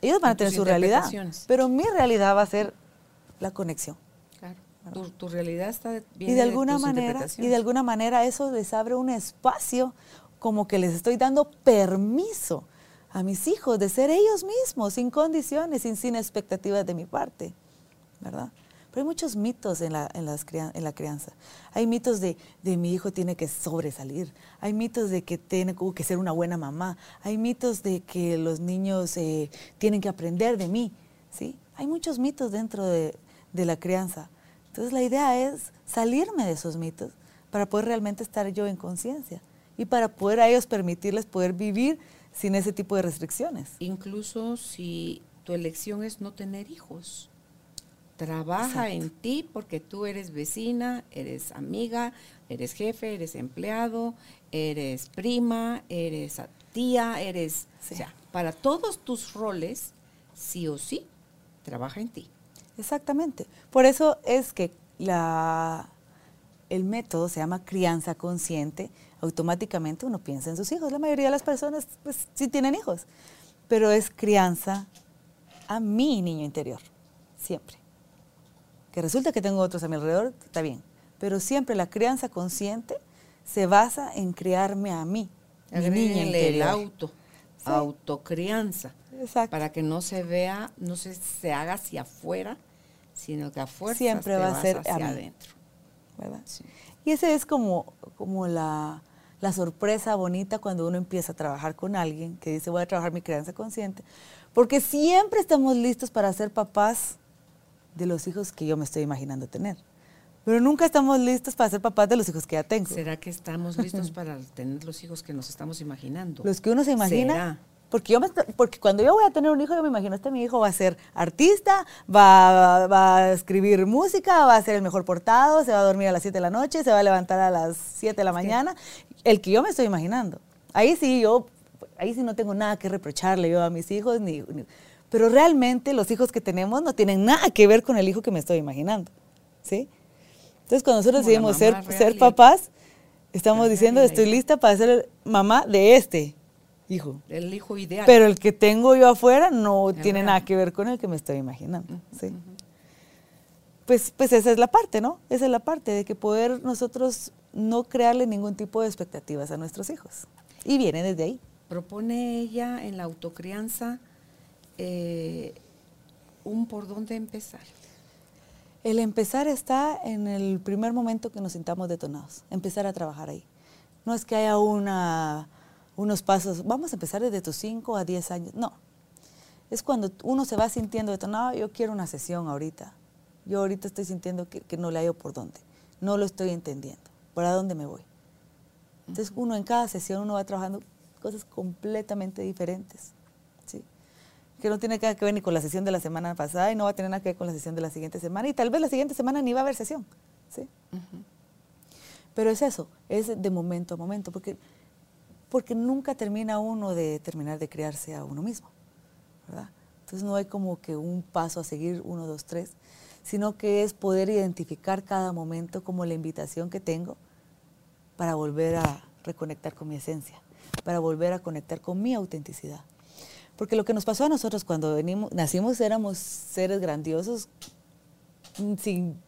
Ellos van a En tener su realidad, pero mi realidad va a ser la conexión. Tu, tu realidad está de- Y de alguna manera, y de alguna manera eso les abre un espacio como que les estoy dando permiso a mis hijos de ser ellos mismos, sin condiciones, sin, sin expectativas de mi parte, ¿verdad? Pero hay muchos mitos en la, en las en la crianza. Hay mitos de, de mi hijo tiene que sobresalir. Hay mitos de que tiene como que ser una buena mamá. Hay mitos de que los niños eh, tienen que aprender de mí. ¿sí? Hay muchos mitos dentro de, de la crianza. Entonces la idea es salirme de esos mitos para poder realmente estar yo en conciencia y para poder a ellos permitirles poder vivir sin ese tipo de restricciones. Incluso si tu elección es no tener hijos. Trabaja en ti porque tú eres vecina, eres amiga, eres jefe, eres empleado, eres prima, eres tía, eres... Sí. O sea, para todos tus roles, sí o sí, trabaja en ti. Exactamente. Por eso es que la, el método se llama crianza consciente. Automáticamente uno piensa en sus hijos. La mayoría de las personas pues, sí tienen hijos, pero es crianza a mi niño interior, siempre. Que resulta que tengo otros a mi alrededor, está bien. Pero siempre la crianza consciente se basa en criarme a mí, mi niña Agréguenle el interior. auto, Sí. autocrianza, Exacto. para que no se vea, no se, se haga hacia afuera, sino que a fuerza Siempre va a ser hacia adentro. ¿verdad? Sí. Y ese es como, como la, la sorpresa bonita cuando uno empieza a trabajar con alguien que dice voy a trabajar mi crianza consciente, porque siempre estamos listos para ser papás de los hijos que yo me estoy imaginando tener, pero nunca estamos listos para ser papás de los hijos que ya tengo. ¿Será que estamos listos para tener los hijos que nos estamos imaginando? Los que uno se imagina, ¿Será? Porque, yo me, porque cuando yo voy a tener un hijo, yo me imagino, este mi hijo va a ser artista, va, va, a escribir música, va a ser el mejor portado, se va a dormir a las 7 de la noche, se va a levantar a las 7 de la mañana. El que yo me estoy imaginando. Ahí sí, yo, ahí sí no tengo nada que reprocharle yo a mis hijos, ni, pero realmente los hijos que tenemos no tienen nada que ver con el hijo que me estoy imaginando. ¿Sí? Entonces, cuando nosotros decidimos ser, ser papás, estamos diciendo, estoy lista para ser mamá de este hijo. El hijo ideal. Pero el que tengo yo afuera no tiene nada que ver con el que me estoy imaginando. ¿sí? pues, pues esa es la parte, ¿no? Esa es la parte de que poder nosotros no crearle ningún tipo de expectativas a nuestros hijos. Y viene desde ahí. Propone ella en la autocrianza eh, un por dónde empezar. El empezar está en el primer momento que nos sintamos detonados, empezar a trabajar ahí. No es que haya una unos pasos, vamos a empezar desde tus 5 a 10 años. No, es cuando uno se va sintiendo detonado, yo quiero una sesión ahorita. Yo ahorita estoy sintiendo que, no le hallo por dónde, no lo estoy entendiendo, ¿para dónde me voy? Entonces uno en cada sesión uno va trabajando cosas completamente diferentes, ¿sí? que no tiene nada que ver ni con la sesión de la semana pasada y no va a tener nada que ver con la sesión de la siguiente semana y tal vez la siguiente semana ni va a haber sesión. ¿sí? Pero es eso, es de momento a momento, porque porque nunca termina uno de terminar de crearse a uno mismo, ¿verdad? Entonces no hay como que un paso a seguir, uno, dos, tres, sino que es poder identificar cada momento como la invitación que tengo para volver a reconectar con mi esencia, para volver a conectar con mi autenticidad. Porque lo que nos pasó a nosotros cuando venimos, nacimos éramos seres grandiosos, sin,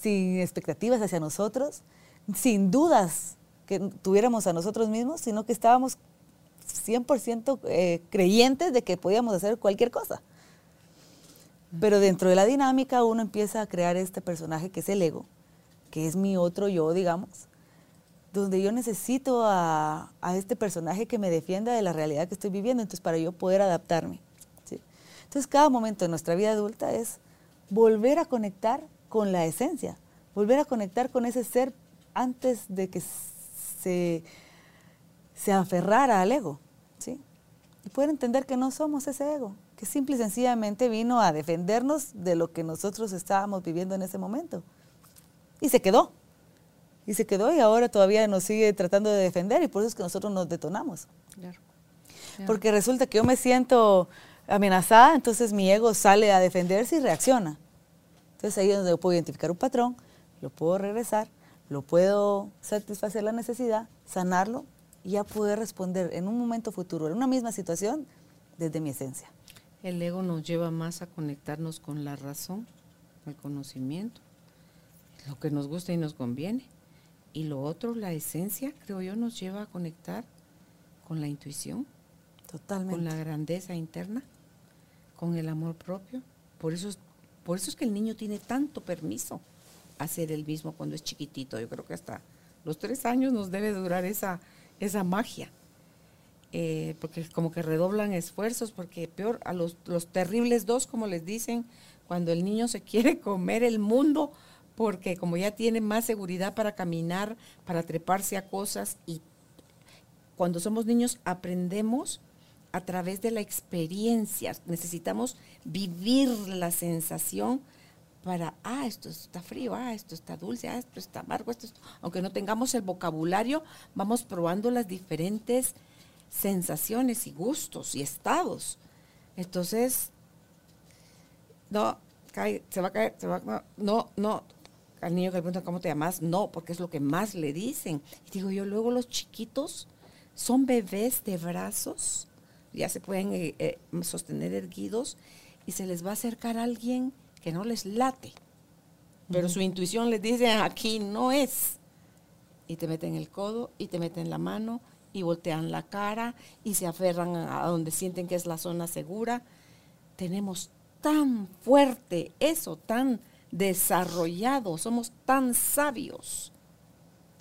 sin expectativas hacia nosotros, sin dudas que tuviéramos a nosotros mismos, sino que estábamos 100% eh, creyentes de que podíamos hacer cualquier cosa. Pero dentro de la dinámica uno empieza a crear este personaje que es el ego, que es mi otro yo, digamos, donde yo necesito a, este personaje que me defienda de la realidad que estoy viviendo, entonces para yo poder adaptarme. Entonces cada momento de nuestra vida adulta es volver a conectar con la esencia, volver a conectar con ese ser antes de que se, se aferrara al ego, ¿sí? Y poder entender que no somos ese ego, que simple y sencillamente vino a defendernos de lo que nosotros estábamos viviendo en ese momento. Y se quedó. Y se quedó y ahora todavía nos sigue tratando de defender y por eso es que nosotros nos detonamos. Porque resulta que yo me siento amenazada, entonces mi ego sale a defenderse y reacciona. Entonces ahí es donde yo puedo identificar un patrón, lo puedo regresar lo puedo satisfacer la necesidad, sanarlo y ya poder responder en un momento futuro, en una misma situación, desde mi esencia. El ego nos lleva más a conectarnos con la razón, el conocimiento, lo que nos gusta y nos conviene. Y lo otro, la esencia, creo yo, nos lleva a conectar con la intuición, Totalmente. con la grandeza interna, con el amor propio. Por eso, por eso es que el niño tiene tanto permiso hacer el mismo cuando es chiquitito. Yo creo que hasta los tres años nos debe durar esa, esa magia. Eh, porque como que redoblan esfuerzos, porque peor, a los, los terribles dos, como les dicen, cuando el niño se quiere comer el mundo, porque como ya tiene más seguridad para caminar, para treparse a cosas, y cuando somos niños aprendemos a través de la experiencia, necesitamos vivir la sensación para, ah, esto está frío, ah, esto está dulce, ah, esto está amargo, esto aunque no tengamos el vocabulario, vamos probando las diferentes sensaciones y gustos y estados. Entonces, no, se va a caer, se va no, no, al niño que le preguntan cómo te llamas, no, porque es lo que más le dicen. Y digo yo, luego los chiquitos son bebés de brazos, ya se pueden eh, eh, sostener erguidos y se les va a acercar a alguien que no les late, pero su intuición les dice, aquí no es. Y te meten el codo y te meten la mano y voltean la cara y se aferran a donde sienten que es la zona segura. Tenemos tan fuerte eso, tan desarrollado, somos tan sabios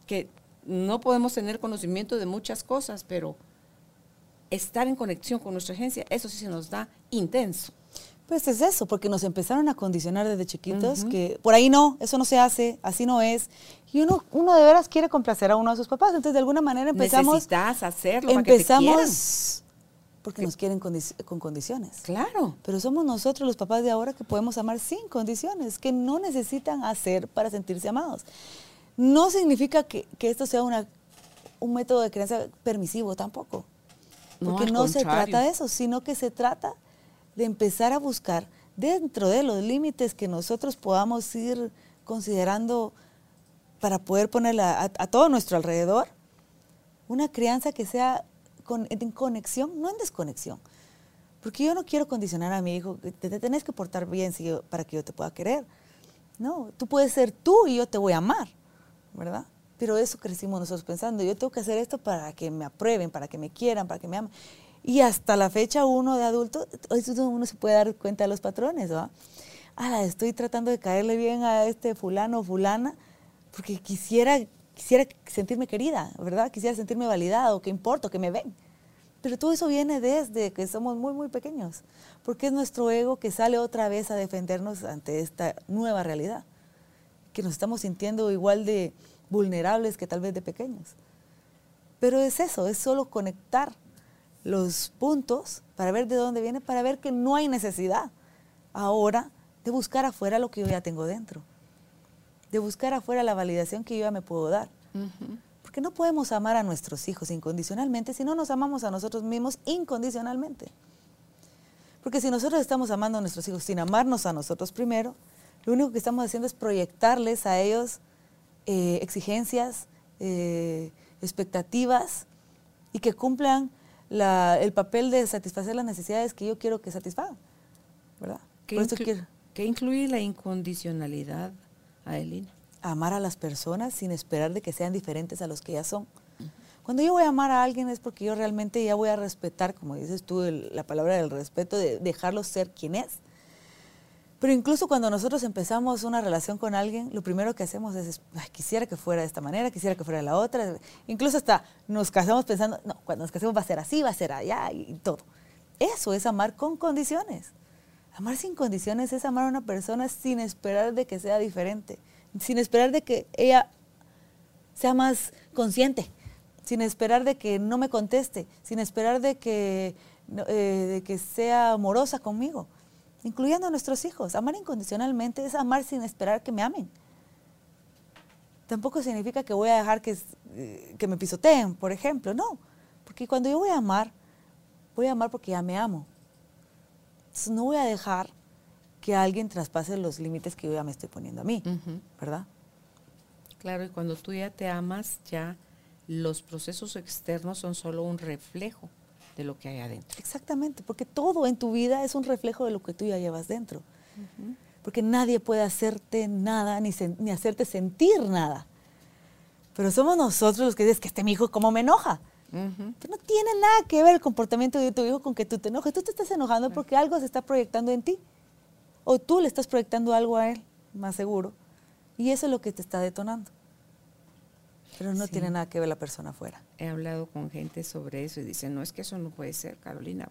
que no podemos tener conocimiento de muchas cosas, pero estar en conexión con nuestra agencia, eso sí se nos da intenso. Pues es eso, porque nos empezaron a condicionar desde chiquitos que por ahí no, eso no se hace, así no es. Y uno, uno de veras quiere complacer a uno de sus papás. Entonces, de alguna manera empezamos. Necesitas hacerlo. Empezamos porque nos quieren con condiciones. Claro. Pero somos nosotros los papás de ahora que podemos amar sin condiciones, que no necesitan hacer para sentirse amados. No significa que, esto sea una, un método de crianza permisivo tampoco. Porque no, se trata de eso, sino que se trata de empezar a buscar dentro de los límites que nosotros podamos ir considerando para poder ponerla a, todo nuestro alrededor, una crianza que sea en conexión, no en desconexión. Porque yo no quiero condicionar a mi hijo, te, tenés que portar bien para que yo te pueda querer. No, tú puedes ser tú y yo te voy a amar, ¿verdad? Pero eso crecimos nosotros pensando, yo tengo que hacer esto para que me aprueben, para que me quieran, para que me amen. Y hasta la fecha uno de adulto, uno se puede dar cuenta de los patrones, ¿verdad? Ah, estoy tratando de caerle bien a este fulano o fulana porque quisiera quisiera sentirme querida, ¿verdad? Quisiera sentirme validado, que importo, que me ven. Pero todo eso viene desde que somos muy, muy pequeños, porque es nuestro ego que sale otra vez a defendernos ante esta nueva realidad, que nos estamos sintiendo igual de vulnerables que tal vez de pequeños. Pero es eso, es solo conectar los puntos para ver de dónde viene, para ver que no hay necesidad ahora de buscar afuera lo que yo ya tengo dentro de buscar afuera la validación que yo ya me puedo dar. Porque no podemos amar a nuestros hijos incondicionalmente si no nos amamos a nosotros mismos incondicionalmente. Porque si nosotros estamos amando a nuestros hijos sin amarnos a nosotros primero, lo único que estamos haciendo es proyectarles a ellos eh, exigencias, eh, expectativas y que cumplan el papel de satisfacer las necesidades que yo quiero que satisfagan. ¿Verdad? ¿Qué incluye la incondicionalidad? Adelina. Amar a las personas sin esperar de que sean diferentes a los que ya son. Cuando yo voy a amar a alguien es porque yo realmente ya voy a respetar, como dices tú, la palabra del respeto, de dejarlo ser quien es. Pero incluso cuando nosotros empezamos una relación con alguien, lo primero que hacemos es, quisiera que fuera de esta manera, quisiera que fuera de la otra. Incluso hasta nos casamos pensando, no, cuando nos casemos va a ser así, va a ser allá y todo. Eso es amar con condiciones. Amar sin condiciones es amar a una persona sin esperar de que sea diferente, sin esperar de que ella sea más consciente, sin esperar de que no me conteste, sin esperar de que, eh, de que sea amorosa conmigo, incluyendo a nuestros hijos. Amar incondicionalmente es amar sin esperar que me amen. Tampoco significa que voy a dejar que, eh, que me pisoteen, por ejemplo, no, porque cuando yo voy a amar, voy a amar porque ya me amo no voy a dejar que alguien traspase los límites que yo ya me estoy poniendo a mí, ¿verdad? Claro, y cuando tú ya te amas, ya los procesos externos son solo un reflejo de lo que hay adentro. Exactamente, porque todo en tu vida es un reflejo de lo que tú ya llevas dentro. Porque nadie puede hacerte nada ni, ni hacerte sentir nada. Pero somos nosotros los que dicen que este mi hijo cómo me enoja. No tiene nada que ver el comportamiento de tu hijo con que tú te enojes. Tú te estás enojando porque algo se está proyectando en ti. O tú le estás proyectando algo a él, más seguro. Y eso es lo que te está detonando. Pero no tiene nada que ver la persona afuera. He hablado con gente sobre eso y dicen, no es que eso no puede ser, Carolina.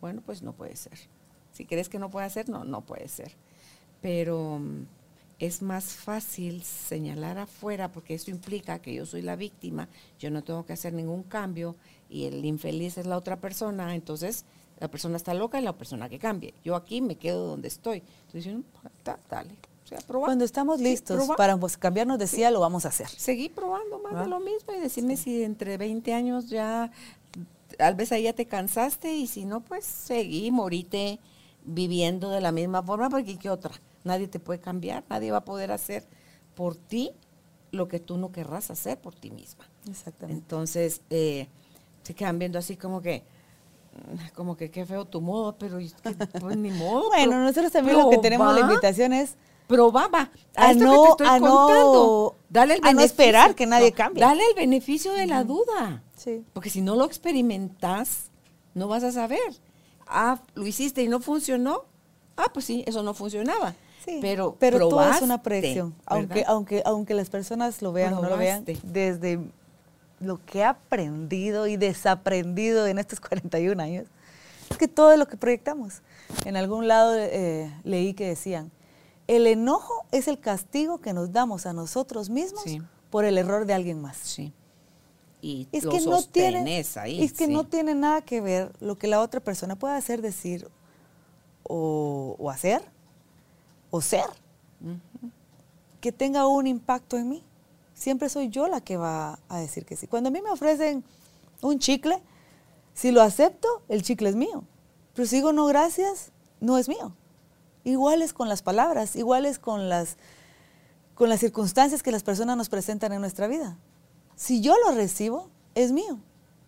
Bueno, pues no puede ser. Si crees que no puede ser, no, no puede ser. Pero mm, es más fácil señalar afuera porque eso implica que yo soy la víctima, yo no tengo que hacer ningún cambio y el infeliz es la otra persona, entonces la persona está loca y la persona que cambie. Yo aquí me quedo donde estoy. Entonces, dale. O sea, Cuando estamos listos para pues, cambiarnos de sí. lo vamos a hacer. Seguí probando más de lo mismo y decirme si entre 20 años ya, tal vez ahí ya te cansaste y si no, pues seguí, morite viviendo de la misma forma porque ¿qué otra? Nadie te puede cambiar, nadie va a poder hacer por ti lo que tú no querrás hacer por ti misma. Exactamente. Entonces, eh, se quedan viendo así como que, como que qué feo tu modo, pero pues ni modo. bueno, nosotros también lo que tenemos la invitación es probaba a, a no, a no, dale el a no esperar que nadie cambie. Dale el beneficio de la duda. Sí. Porque si no lo experimentas, no vas a saber. Ah, lo hiciste y no funcionó. Ah, pues sí, eso no funcionaba pero pero todo es una proyección. Aunque, aunque, aunque las personas lo vean o no lo vean, desde lo que he aprendido y desaprendido en estos 41 años, es que todo es lo que proyectamos. En algún lado eh, leí que decían, el enojo es el castigo que nos damos a nosotros mismos por el error de alguien más. Sí. y es lo que no tiene, ahí. es que sí. no tiene nada que ver lo que la otra persona pueda hacer, decir o, o hacer o ser que tenga un impacto en mí. Siempre soy yo la que va a decir que sí. Cuando a mí me ofrecen un chicle, si lo acepto, el chicle es mío. Pero si digo no gracias, no es mío. Igual es con las palabras, igual es con las, con las circunstancias que las personas nos presentan en nuestra vida. Si yo lo recibo, es mío.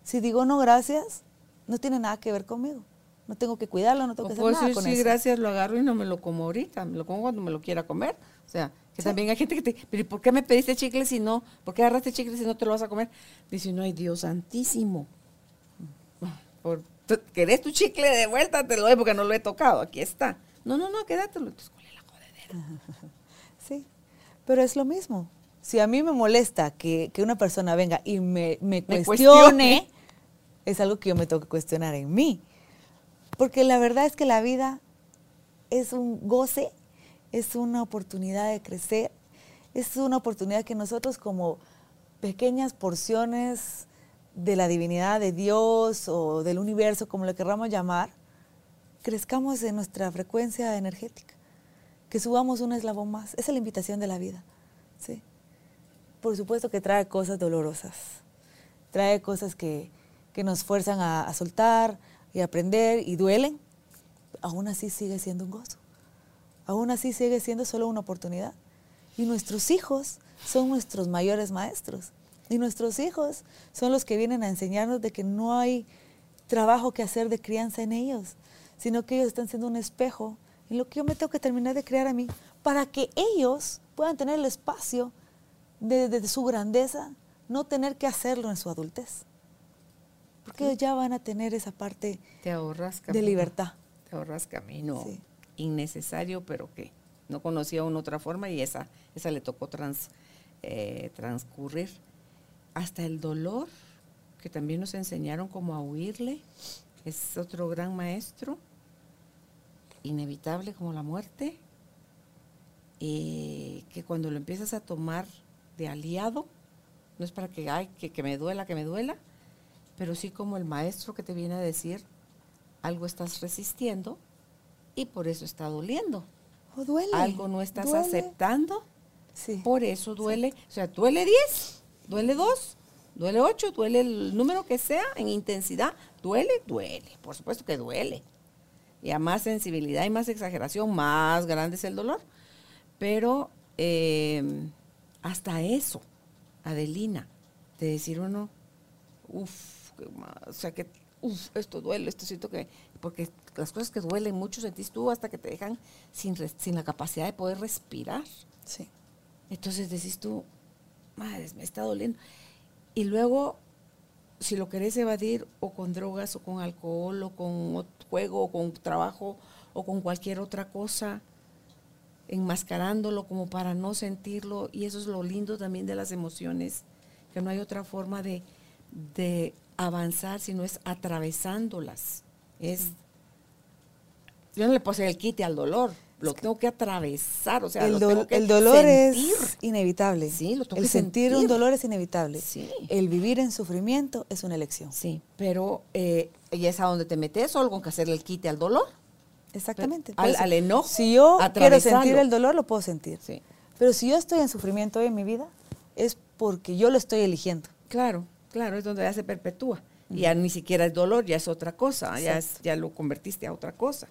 Si digo no gracias, no tiene nada que ver conmigo. No tengo que cuidarlo, no tengo O que hacer nada decir, con sí, eso. gracias, lo agarro y no me lo como ahorita, me lo como cuando me lo quiera comer. O sea, que también hay gente que te, pero ¿y por qué me pediste chicle si no? ¿Por qué agarraste chicle si no te lo vas a comer? Dice, no, ay, Dios santísimo. Por, ¿Querés tu chicle de vuelta? Te lo doy porque no lo he tocado, aquí está. No, no, no, quédatelo. Entonces, ¿cuál es la jodedera? Sí, pero es lo mismo. Si a mí me molesta que, que una persona venga y me, me Me cuestione, cuestione. es algo que yo me tengo que cuestionar en mí. Porque la verdad es que la vida es un goce, es una oportunidad de crecer, es una oportunidad que nosotros como pequeñas porciones de la divinidad de Dios o del universo, como lo querramos llamar, crezcamos en nuestra frecuencia energética, que subamos un eslabón más. Esa es la invitación de la vida. ¿sí? Por supuesto que trae cosas dolorosas, trae cosas que, que nos fuerzan a, a soltar y aprender y duelen. Aún así sigue siendo un gozo. Aún así sigue siendo solo una oportunidad. Y nuestros hijos son nuestros mayores maestros. Y nuestros hijos son los que vienen a enseñarnos de que no hay trabajo que hacer de crianza en ellos, sino que ellos están siendo un espejo en lo que yo me tengo que terminar de crear a mí, para que ellos puedan tener el espacio de, de su grandeza, no tener que hacerlo en su adultez. Porque ellos ya van a tener esa parte Te ahorras de libertad. Te ahorras camino Sí. innecesario, pero que no conocía una otra forma y esa, esa le tocó trans, eh, transcurrir. Hasta el dolor, que también nos enseñaron como a huirle, es otro gran maestro, inevitable como la muerte, eh, que cuando lo empiezas a tomar de aliado, no es para que, ay, que, que me duela, que me duela, pero sí como el maestro que te viene a decir, algo estás resistiendo y por eso está doliendo. O duele. Algo no estás duele. aceptando, Sí. por eso duele. O sea, duele 10, duele 2, duele 8, duele el número que sea en intensidad. Duele, duele. Por supuesto que duele. Y a más sensibilidad y más exageración, más grande es el dolor. Pero eh, hasta eso, Adelina, de decir uno, uff, o sea que, uff, esto duele, esto siento que, porque las cosas que duelen mucho sentís tú hasta que te dejan sin, sin la capacidad de poder respirar. Sí. Entonces decís tú, madre, me está doliendo. Y luego, si lo querés evadir o con drogas o con alcohol o con juego o con trabajo o con cualquier otra cosa, enmascarándolo como para no sentirlo. Y eso es lo lindo también de las emociones, que no hay otra forma de, de avanzar sino es atravesándolas. Es, yo no le puedo hacer el quite al dolor, lo tengo que atravesar, o sea, el, lo dol- tengo que el dolor sentir. es inevitable. Sí, lo tengo El que sentir, un dolor es inevitable. Sí. El vivir en sufrimiento es una elección. Sí, pero eh, ¿y es a donde te metes o algo que hacerle el quite al dolor? Exactamente. Al- enojo, Si yo quiero sentir el dolor, lo puedo sentir. Sí. Pero si yo estoy en sufrimiento hoy en mi vida, es porque yo lo estoy eligiendo. Claro, claro, es donde ya se perpetúa. Y ya ni siquiera es dolor, ya es otra cosa, ya, es- ya lo convertiste a otra cosa.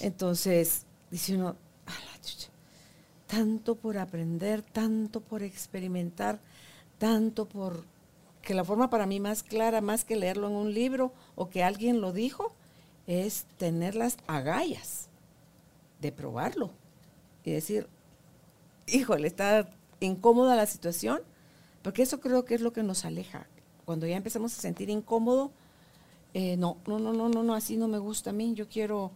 Entonces, dice uno, "A la chucha, tanto por aprender, tanto por experimentar, tanto por que la forma para mí más clara, más que leerlo en un libro o que alguien lo dijo, es tener las agallas de probarlo y decir, híjole, está incómoda la situación, porque eso creo que es lo que nos aleja. Cuando ya empezamos a sentir incómodo, eh, no, no, no, no, no, no, así no me gusta a mí, yo quiero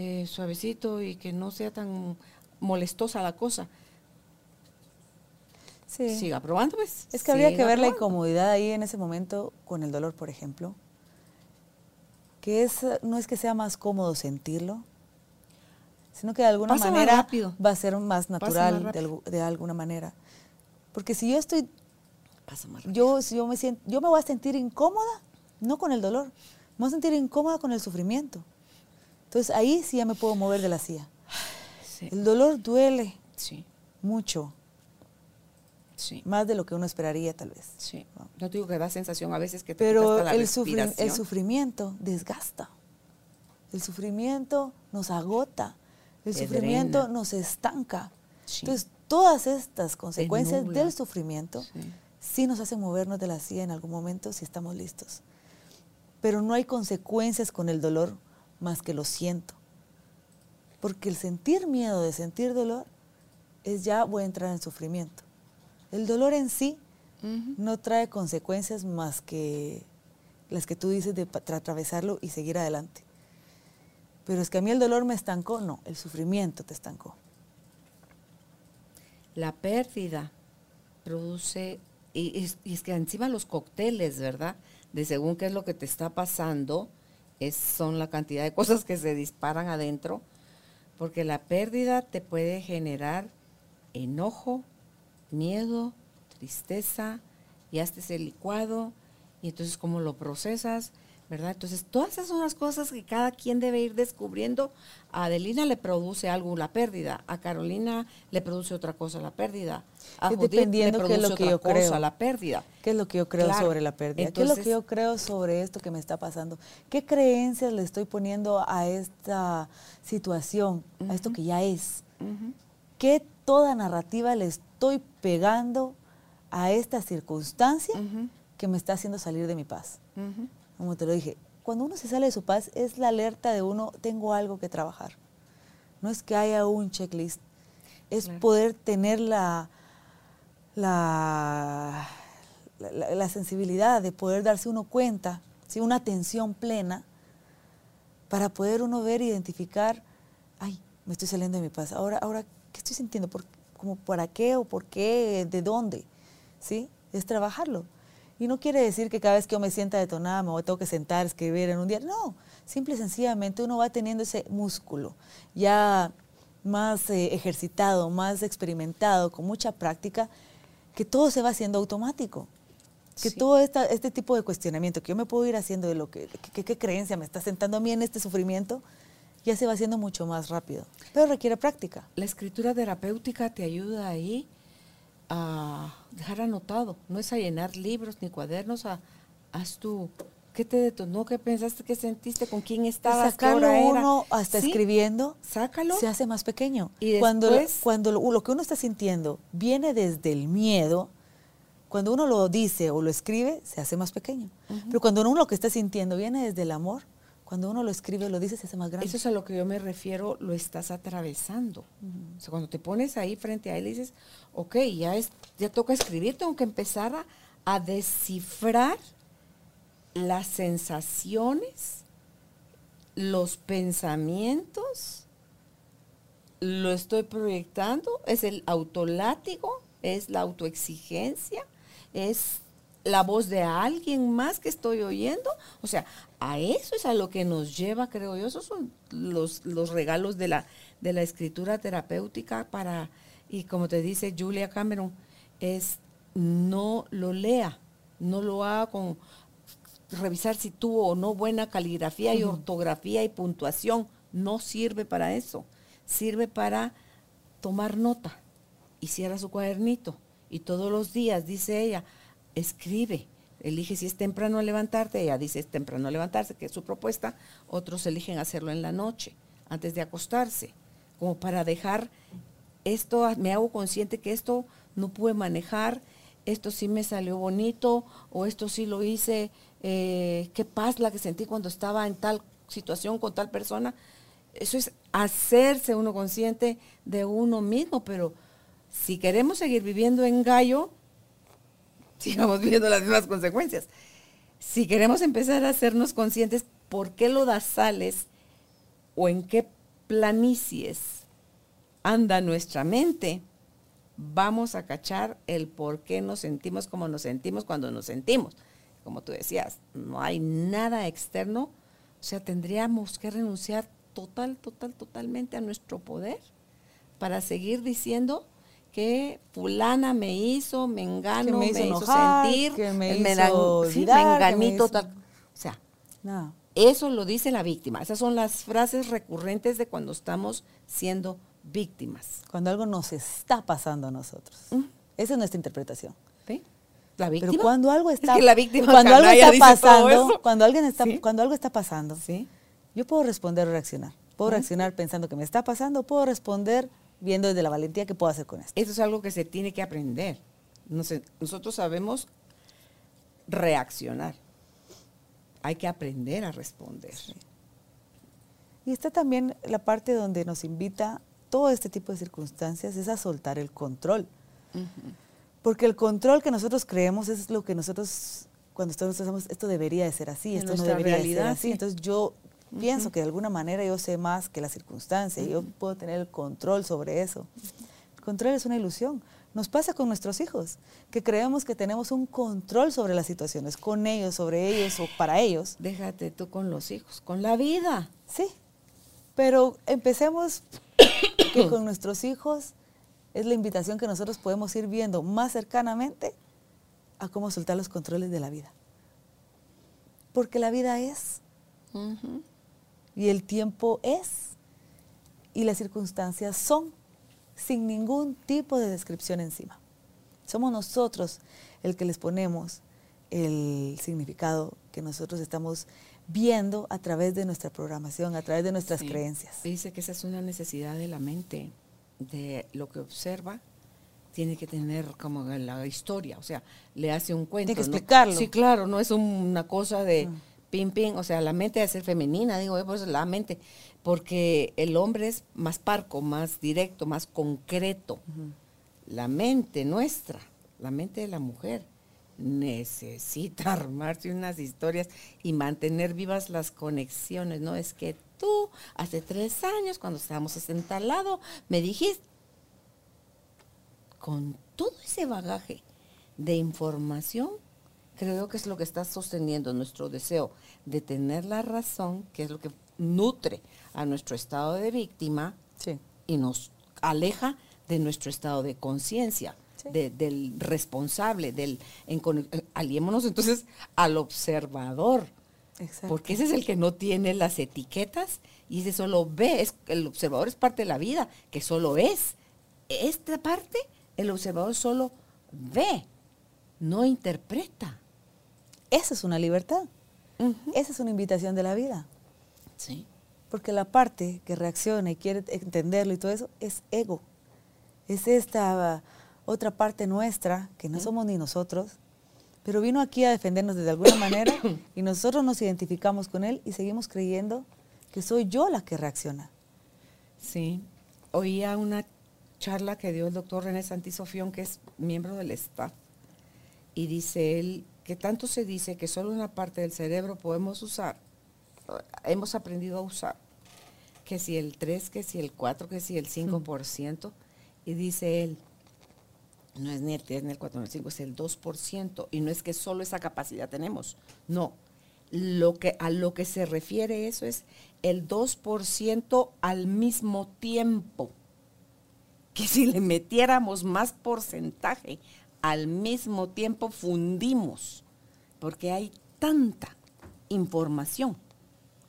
eh, suavecito y que no sea tan molestosa la cosa. Sí. Siga probando, pues. Es que habría que ver la incomodidad ahí en ese momento con el dolor, por ejemplo. Que es, no es que sea más cómodo sentirlo, sino que de alguna Pasa manera va a ser más natural más de, alguna manera. Porque si yo estoy Pasa más Yo, yo, me siento, yo me voy a sentir incómoda, no con el dolor, me voy a sentir incómoda con el sufrimiento. Entonces ahí sí ya me puedo mover de la silla. El dolor duele sí. mucho. Sí. Más de lo que uno esperaría, tal vez. Sí. No te digo que da sensación a veces que te Pero la el, el sufrimiento desgasta. El sufrimiento nos agota. El sufrimiento nos estanca. Entonces, todas estas consecuencias del sufrimiento sí. nos hacen movernos de la silla en algún momento si estamos listos. Pero no hay consecuencias con el dolor más que lo siento. Porque el sentir miedo de sentir dolor es ya voy a entrar en sufrimiento. El dolor en sí no trae consecuencias más que las que tú dices de atravesarlo y seguir adelante. Pero es que a mí el dolor me estancó, no, el sufrimiento te estancó. La pérdida produce, y es, que encima los cócteles, ¿verdad? De según qué es lo que te está pasando, es, son la cantidad de cosas que se disparan adentro, porque la pérdida te puede generar enojo, miedo, tristeza, y haces ese licuado, y entonces cómo lo procesas, ¿verdad? Entonces, todas esas son las cosas que cada quien debe ir descubriendo. A Adelina le produce algo la pérdida, a Carolina le produce otra cosa la pérdida, a Judith Dependiendo le produce es lo que otra yo cosa creo. la pérdida. ¿Qué es lo que yo creo sobre la pérdida? ¿Qué es lo que yo creo sobre esto que me está pasando? ¿Qué creencias le estoy poniendo a esta situación, a esto que ya es? ¿Qué toda narrativa le estoy pegando a esta circunstancia que me está haciendo salir de mi paz? Como te lo dije, cuando uno se sale de su paz es la alerta de uno, tengo algo que trabajar. No es que haya un checklist, es poder tener la, la, la, sensibilidad de poder darse uno cuenta, ¿sí? una atención plena, para poder uno ver, identificar, ay, me estoy saliendo de mi paz, ahora, ahora ¿qué estoy sintiendo? ¿Por, como, ¿Para qué o por qué? ¿De dónde? ¿Sí? Es trabajarlo. Y no quiere decir que cada vez que yo me sienta detonada me tengo que sentar, escribir en un día. No, simple y sencillamente uno va teniendo ese músculo ya más eh, ejercitado, más experimentado, con mucha práctica, que todo se va haciendo automático. Que todo esta, este tipo de cuestionamiento que yo me puedo ir haciendo de lo que, qué creencia me está sentando a mí en este sufrimiento, ya se va haciendo mucho más rápido. Pero requiere práctica. La escritura terapéutica te ayuda ahí a dejar anotado, no es a llenar libros ni cuadernos, a, haz tú, ¿qué te detonó? ¿Qué pensaste? ¿Qué sentiste? ¿Con quién estabas? Sacarlo uno hasta escribiendo, sácalo. Se hace más pequeño. Y cuando, cuando lo, que uno está sintiendo viene desde el miedo, cuando uno lo dice o lo escribe, se hace más pequeño. Pero cuando uno lo que está sintiendo viene desde el amor, cuando uno lo escribe lo dice, se hace más grande. Eso es a lo que yo me refiero, lo estás atravesando. O sea, cuando te pones ahí frente a él y dices, ok, ya, es, ya toca escribir, tengo que empezar a, descifrar las sensaciones, los pensamientos, lo estoy proyectando, es el autolátigo, es la autoexigencia, es la voz de alguien más que estoy oyendo. O sea, a eso es a lo que nos lleva, creo yo. Esos son los, los regalos de la, de la escritura terapéutica para, y como te dice Julia Cameron, es no lo lea, no lo haga con revisar si tuvo o no buena caligrafía y ortografía y puntuación. No sirve para eso. Sirve para tomar nota. Y cierra su cuadernito. Y todos los días, dice ella, escribe. Elige si es temprano levantarte, ella dice es temprano levantarse, que es su propuesta. Otros eligen hacerlo en la noche, antes de acostarse, como para dejar esto, me hago consciente que esto no pude manejar, esto sí me salió bonito, o esto sí lo hice, eh, qué paz la que sentí cuando estaba en tal situación con tal persona. Eso es hacerse uno consciente de uno mismo, pero si queremos seguir viviendo en gallo, sigamos viendo las mismas consecuencias. Si queremos empezar a hacernos conscientes por qué lo das sales o en qué planicies anda nuestra mente, vamos a cachar el por qué nos sentimos como nos sentimos cuando nos sentimos. Como tú decías, no hay nada externo, o sea, tendríamos que renunciar total, total, totalmente a nuestro poder para seguir diciendo que fulana me hizo, me engano, me hizo, enojar, sentir, que me hizo olvidar, que me menganito, hizo- tal. O sea, No. eso lo dice la víctima. Esas son las frases recurrentes de cuando estamos siendo víctimas. Cuando algo nos está pasando a nosotros. Mm. Esa es nuestra interpretación. ¿sí? La víctima. Pero cuando algo Es está que la víctima cuando algo está pasando, cuando alguien está Sí. cuando algo está pasando, Sí. yo puedo responder o reaccionar. Puedo reaccionar pensando que me está pasando, puedo responder viendo desde la valentía que puedo hacer con esto. Eso es algo que se tiene que aprender. Nosotros sabemos reaccionar. Hay que aprender a responder. Y está también la parte donde nos invita todo este tipo de circunstancias es a soltar el control. Porque el control que nosotros creemos es lo que nosotros, cuando nosotros hacemos, esto debería de ser así, En esto no debería de ser así. sí. Entonces yo pienso que de alguna manera yo sé más que la circunstancia, y yo puedo tener el control sobre eso. El control es una ilusión. Nos pasa con nuestros hijos, que creemos que tenemos un control sobre las situaciones, con ellos, sobre ellos o para ellos. Déjate tú con los hijos, con la vida. Sí, pero empecemos que con nuestros hijos es la invitación que nosotros podemos ir viendo más cercanamente a cómo soltar los controles de la vida. Porque la vida es y el tiempo es y las circunstancias son sin ningún tipo de descripción encima. Somos nosotros el que les ponemos el significado que nosotros estamos viendo a través de nuestra programación, a través de nuestras Sí. creencias. Dice que esa es una necesidad de la mente, de lo que observa, tiene que tener como la historia, o sea, le hace un cuento. Tiene que ¿no? explicarlo. Sí, claro, no es una cosa de Mm. Pim, pim, o sea, la mente debe ser femenina, digo, eh, pues la mente, porque el hombre es más parco, más directo, más concreto. La mente nuestra, la mente de la mujer, necesita armarse unas historias y mantener vivas las conexiones. No es que tú, hace tres años, cuando estábamos sentados al lado, me dijiste, con todo ese bagaje de información, creo que es lo que está sosteniendo nuestro deseo de tener la razón, que es lo que nutre a nuestro estado de víctima Sí. y nos aleja de nuestro estado de conciencia, Sí. de- del responsable, del en eh, aliémonos entonces al observador, Exacto. porque ese es el que no tiene las etiquetas y ese solo ve, es, el observador es parte de la vida, que solo es. Esta parte, el observador solo ve, no interpreta. Esa es una libertad. Esa es una invitación de la vida. Sí. Porque la parte que reacciona y quiere entenderlo y todo eso es ego. Es esta otra parte nuestra, que no somos ni nosotros, pero vino aquí a defendernos de alguna manera y nosotros nos identificamos con él y seguimos creyendo que soy yo la que reacciona. Sí, oía una charla que dio el doctor René Santisofión, que es miembro del staff, y dice él que tanto se dice que solo una parte del cerebro podemos usar, eh, hemos aprendido a usar, que si el 3, que si el 4, que si el 5%, y dice él, no es ni el 3, ni el 4, ni el 5, es el 2%, y no es que solo esa capacidad tenemos, no. Lo que, a lo que se refiere eso es el 2% al mismo tiempo. Que si le metiéramos más porcentaje al mismo tiempo fundimos, porque hay tanta información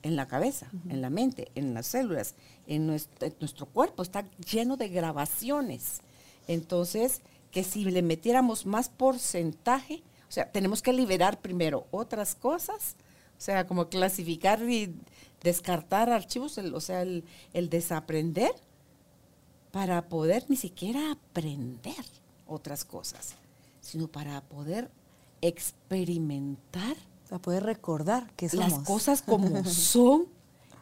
en la cabeza, en la mente, en las células, en nuestro, en nuestro cuerpo, está lleno de grabaciones. Entonces, que si le metiéramos más porcentaje, o sea, tenemos que liberar primero otras cosas, o sea, como clasificar y descartar archivos, el- o sea, el, el desaprender, para poder ni siquiera aprender otras cosas, sino para poder experimentar Para poder recordar que somos. las cosas como son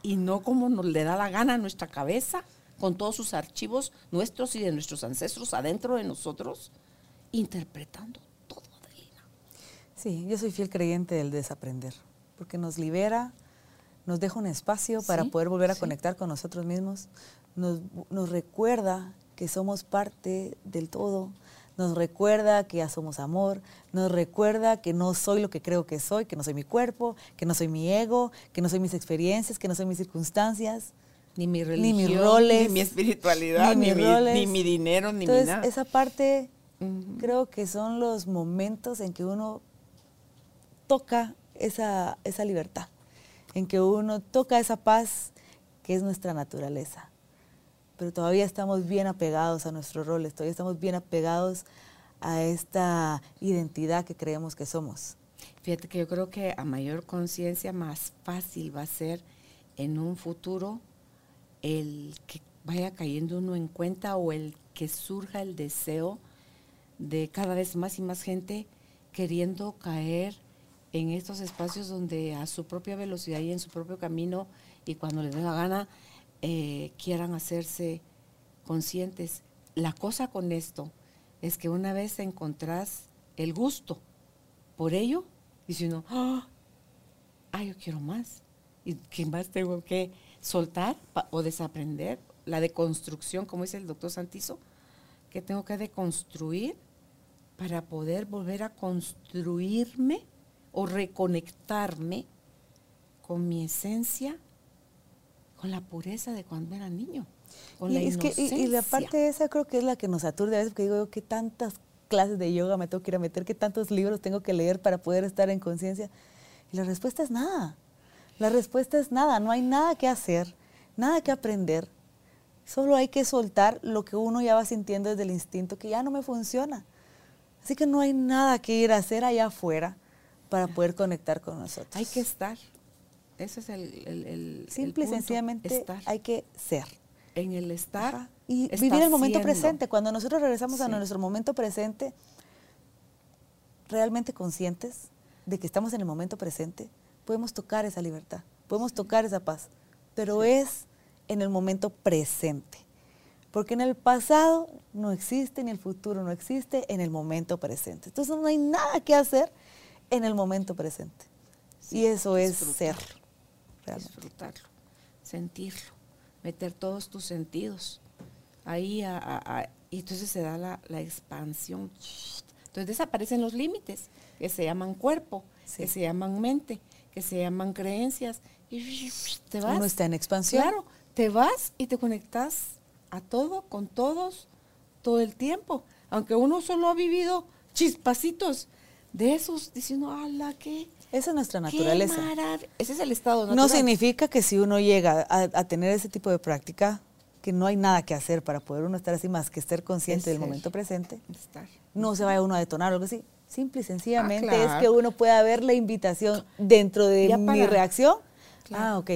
y no como nos le da la gana a nuestra cabeza, con todos sus archivos nuestros y de nuestros ancestros adentro de nosotros, interpretando todo, Adelina. Sí, yo soy fiel creyente del desaprender, porque nos libera, nos deja un espacio para Sí, poder volver a sí. conectar con nosotros mismos, nos, nos recuerda que somos parte del todo, nos recuerda que ya somos amor, nos recuerda que no soy lo que creo que soy, que no soy mi cuerpo, que no soy mi ego, que no soy mis experiencias, que no soy mis circunstancias. ni mi ni religión, mis roles, ni mi espiritualidad, ni ni, mis mi, roles. ni mi dinero, ni Entonces, mi nada. esa parte creo que son los momentos en que uno toca esa, esa libertad, en que uno toca esa paz que es nuestra naturaleza. Pero todavía estamos bien apegados a nuestros roles, todavía estamos bien apegados a esta identidad que creemos que somos. Fíjate que yo creo que a mayor conciencia más fácil va a ser en un futuro el que vaya cayendo uno en cuenta o el que surja el deseo de cada vez más y más gente queriendo caer en estos espacios donde a su propia velocidad y en su propio camino y cuando les dé la gana eh, quieran hacerse conscientes. La cosa con esto es que una vez encontrás el gusto por ello, dice uno, ah, ah, yo quiero más. ¿Y qué más tengo que soltar o desaprender? La deconstrucción, como dice el doctor Santizo, que tengo que deconstruir para poder volver a construirme o reconectarme con mi esencia, con la pureza de cuando era niño, con y, la es que, y- y, la inocencia. parte esa creo que es la que nos aturde a veces, porque digo yo, qué tantas clases de yoga me tengo que ir a meter, qué tantos libros tengo que leer para poder estar en conciencia. Y la respuesta es nada. La respuesta es nada, no hay nada que hacer, nada que aprender. Solo hay que soltar lo que uno ya va sintiendo desde el instinto, que ya no me funciona. Así que no hay nada que ir a hacer allá afuera para poder conectar con nosotros. Hay que estar. Ese es el, el, el- el Simple y sencillamente estar. hay que ser. en el estar Ajá. Y vivir el momento siendo. presente. Cuando nosotros regresamos a nuestro momento presente, realmente conscientes de que estamos en el momento presente, podemos tocar esa libertad, podemos tocar esa paz, pero es en el momento presente. Porque en el pasado no existe, ni el futuro no existe, en el momento presente. Entonces no hay nada que hacer en el momento presente. Sí, y eso es ser. Disfrutarlo, realmente. disfrutarlo, sentirlo, meter todos tus sentidos ahí a- a- a- y entonces se da la, la expansión. Entonces desaparecen los límites que se llaman cuerpo, Sí. que se llaman mente, que se llaman creencias y te vas. Uno está en expansión. Claro, te vas y te conectas a todo, con todos, todo el tiempo. Aunque uno solo ha vivido chispacitos de esos, diciendo, ala, qué, Esa es nuestra qué naturaleza. marav-". Ese es el estado natural. No significa que si uno llega a, a tener ese tipo de práctica, que no hay nada que hacer para poder uno estar así más que estar consciente Es del ser. momento presente, Estar. no se vaya uno a detonar o algo así. Simple y sencillamente Ah, claro. es que uno pueda ver la invitación dentro de Ya mi para- reacción. Claro. Ah, ok.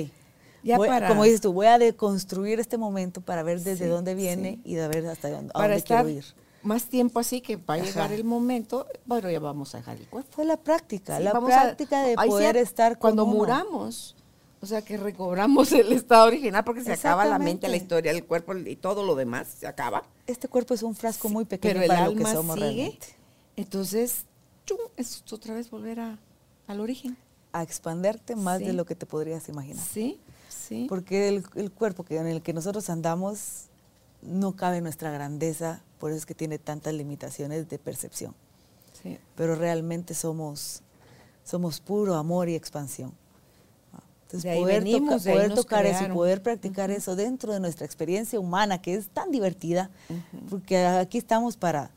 Ya Voy- para- Como dices tú, voy a deconstruir este momento para ver desde Sí, dónde viene sí. y de ver hasta dónde, a Para dónde estar quiero ir. Más tiempo así que va a llegar Ajá. el momento, bueno, ya vamos a dejar el cuerpo. Fue la práctica, Sí, la a- práctica de poder estar con Cuando uno. muramos, o sea, que recobramos el estado original porque se acaba la mente, la historia, el cuerpo y todo lo demás se acaba. Este cuerpo es un frasco muy pequeño pero el para alma lo que somos sigue. realmente. Entonces, chum, es otra vez volver a, al origen. A expanderte más Sí. de lo que te podrías imaginar. Sí, sí. Porque el, el cuerpo que, en el que nosotros andamos no cabe nuestra grandeza, por eso es que tiene tantas limitaciones de percepción. sí. Pero realmente somos, somos puro amor y expansión. Entonces, De ahí poder, venimos, tocar eso poder practicar eso dentro de nuestra experiencia humana, que es tan divertida, porque aquí estamos para,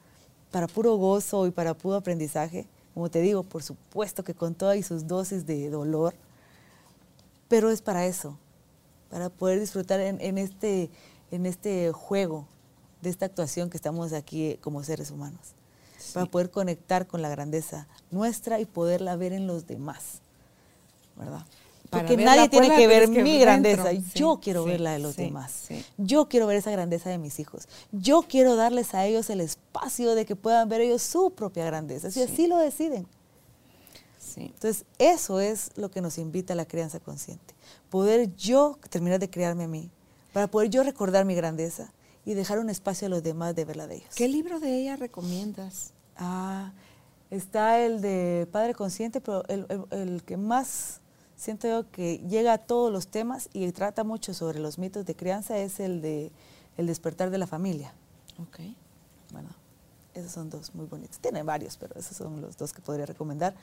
para puro gozo y para puro aprendizaje. Como te digo, por supuesto que con todas y sus dosis de dolor, pero es para eso, para poder disfrutar en, en este, en este juego de esta actuación que estamos aquí como seres humanos, para poder conectar con la grandeza nuestra y poderla ver en los demás, ¿verdad? Para Porque nadie tiene que ver que mi grandeza. Sí, yo quiero sí, ver la de los sí, demás. Yo quiero ver esa grandeza de mis hijos. Yo quiero darles a ellos el espacio de que puedan ver ellos su propia grandeza, si Sí. así lo deciden. sí. Entonces, eso es lo que nos invita a la crianza consciente. Poder yo terminar de crearme a mí, para poder yo recordar mi grandeza y dejar un espacio a los demás de verla de ellos. ¿Qué libro de ella recomiendas? Ah, está el de Padre Consciente, pero el, el- el que más siento yo que llega a todos los temas y trata mucho sobre los mitos de crianza es el de El despertar de la familia. Ok. Bueno, esos son dos muy bonitos. Tienen varios, pero esos son los dos que podría recomendar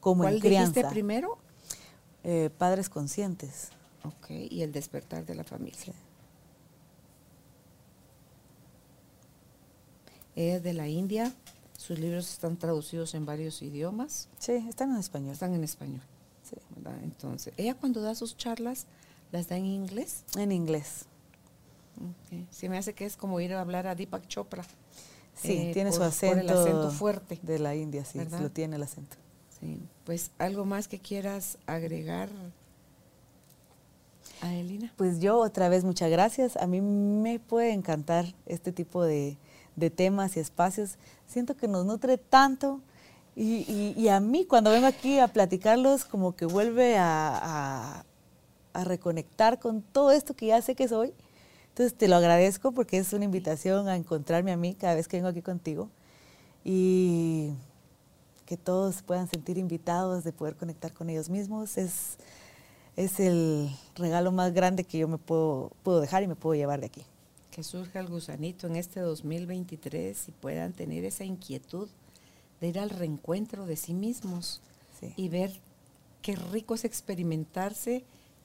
como ¿Cuál en crianza. dijiste primero? Eh, padres conscientes. Ok, y el despertar de la familia. Sí. Es de la India. Sus libros están traducidos en varios idiomas. Sí, están en español. Están en español. Sí. Entonces, ella cuando da sus charlas, ¿las da en inglés? En inglés. Okay. Se me hace que es como ir a hablar a Deepak Chopra. Sí, eh, tiene su acento. el acento fuerte. De la India, sí, lo tiene el acento. Sí, pues algo más que quieras agregar, Adelina. Pues yo otra vez muchas gracias. A mí me puede encantar este tipo de, temas y espacios. Siento que nos nutre tanto y, a mí cuando vengo aquí a platicarlos como que vuelve a, a reconectar con todo esto que ya sé que soy entonces te lo agradezco porque es una invitación a encontrarme a mí cada vez que vengo aquí contigo y que todos puedan sentir invitados de poder conectar con ellos mismos. Es, es el regalo más grande que yo me puedo, puedo dejar y me puedo llevar de aquí. Que surja el gusanito en este 2023 y puedan tener esa inquietud de ir al reencuentro de sí mismos y ver qué rico es experimentarse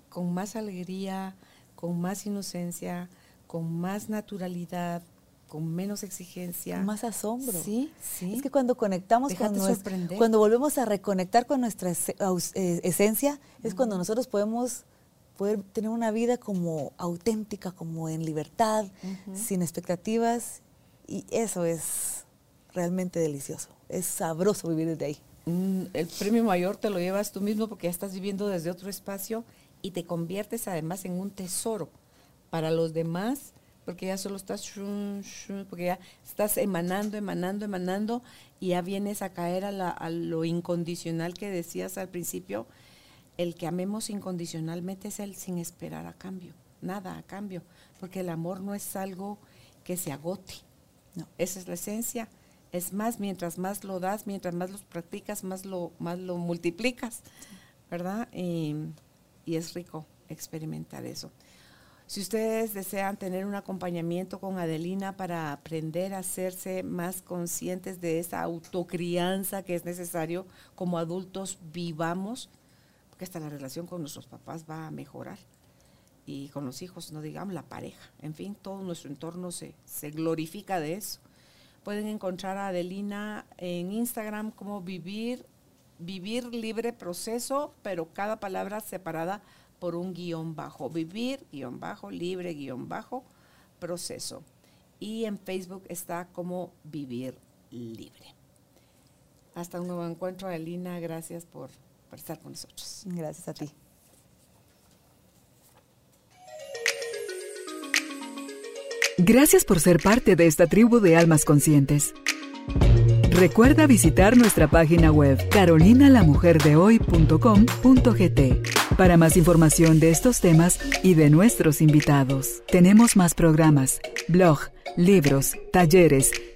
con más alegría, con más inocencia, con más naturalidad, con menos exigencia. Más asombro. Sí, sí. Es que cuando conectamos con nuestra, cuando volvemos a reconectar con nuestra eh, esencia, es cuando nosotros podemos poder tener una vida como auténtica, como en libertad, sin expectativas, y eso es realmente delicioso. Es sabroso vivir desde ahí. Mm, el premio mayor te lo llevas tú mismo porque ya estás viviendo desde otro espacio y te conviertes además en un tesoro para los demás, porque ya solo estás, porque ya estás emanando, emanando, emanando, y ya vienes a caer a, lo incondicional que decías al principio. El que amemos incondicionalmente es el sin esperar a cambio, nada a cambio, porque el amor no es algo que se agote. No. Esa es la esencia. Es más, mientras más lo das, mientras más lo practicas, más lo, más lo multiplicas, ¿verdad? Y, y es rico experimentar eso. Si ustedes desean tener un acompañamiento con Adelina para aprender a hacerse más conscientes de esa autocrianza que es necesario como adultos vivamos, porque hasta la relación con nuestros papás va a mejorar y con los hijos, no digamos la pareja, en fin, todo nuestro entorno se, se glorifica de eso. Pueden encontrar a Adelina en Instagram como vivir vivir libre proceso, pero cada palabra separada por un guion bajo. Vivir, guion bajo, libre, guion bajo, proceso. Y en Facebook está como vivir libre. Hasta un nuevo encuentro, Alina. Gracias por, por estar con nosotros. Gracias a ti. Gracias por ser parte de esta tribu de almas conscientes. Recuerda visitar nuestra página web carolinalamujerdehoy.com.gt para más información de estos temas y de nuestros invitados. Tenemos más programas, blog, libros, talleres,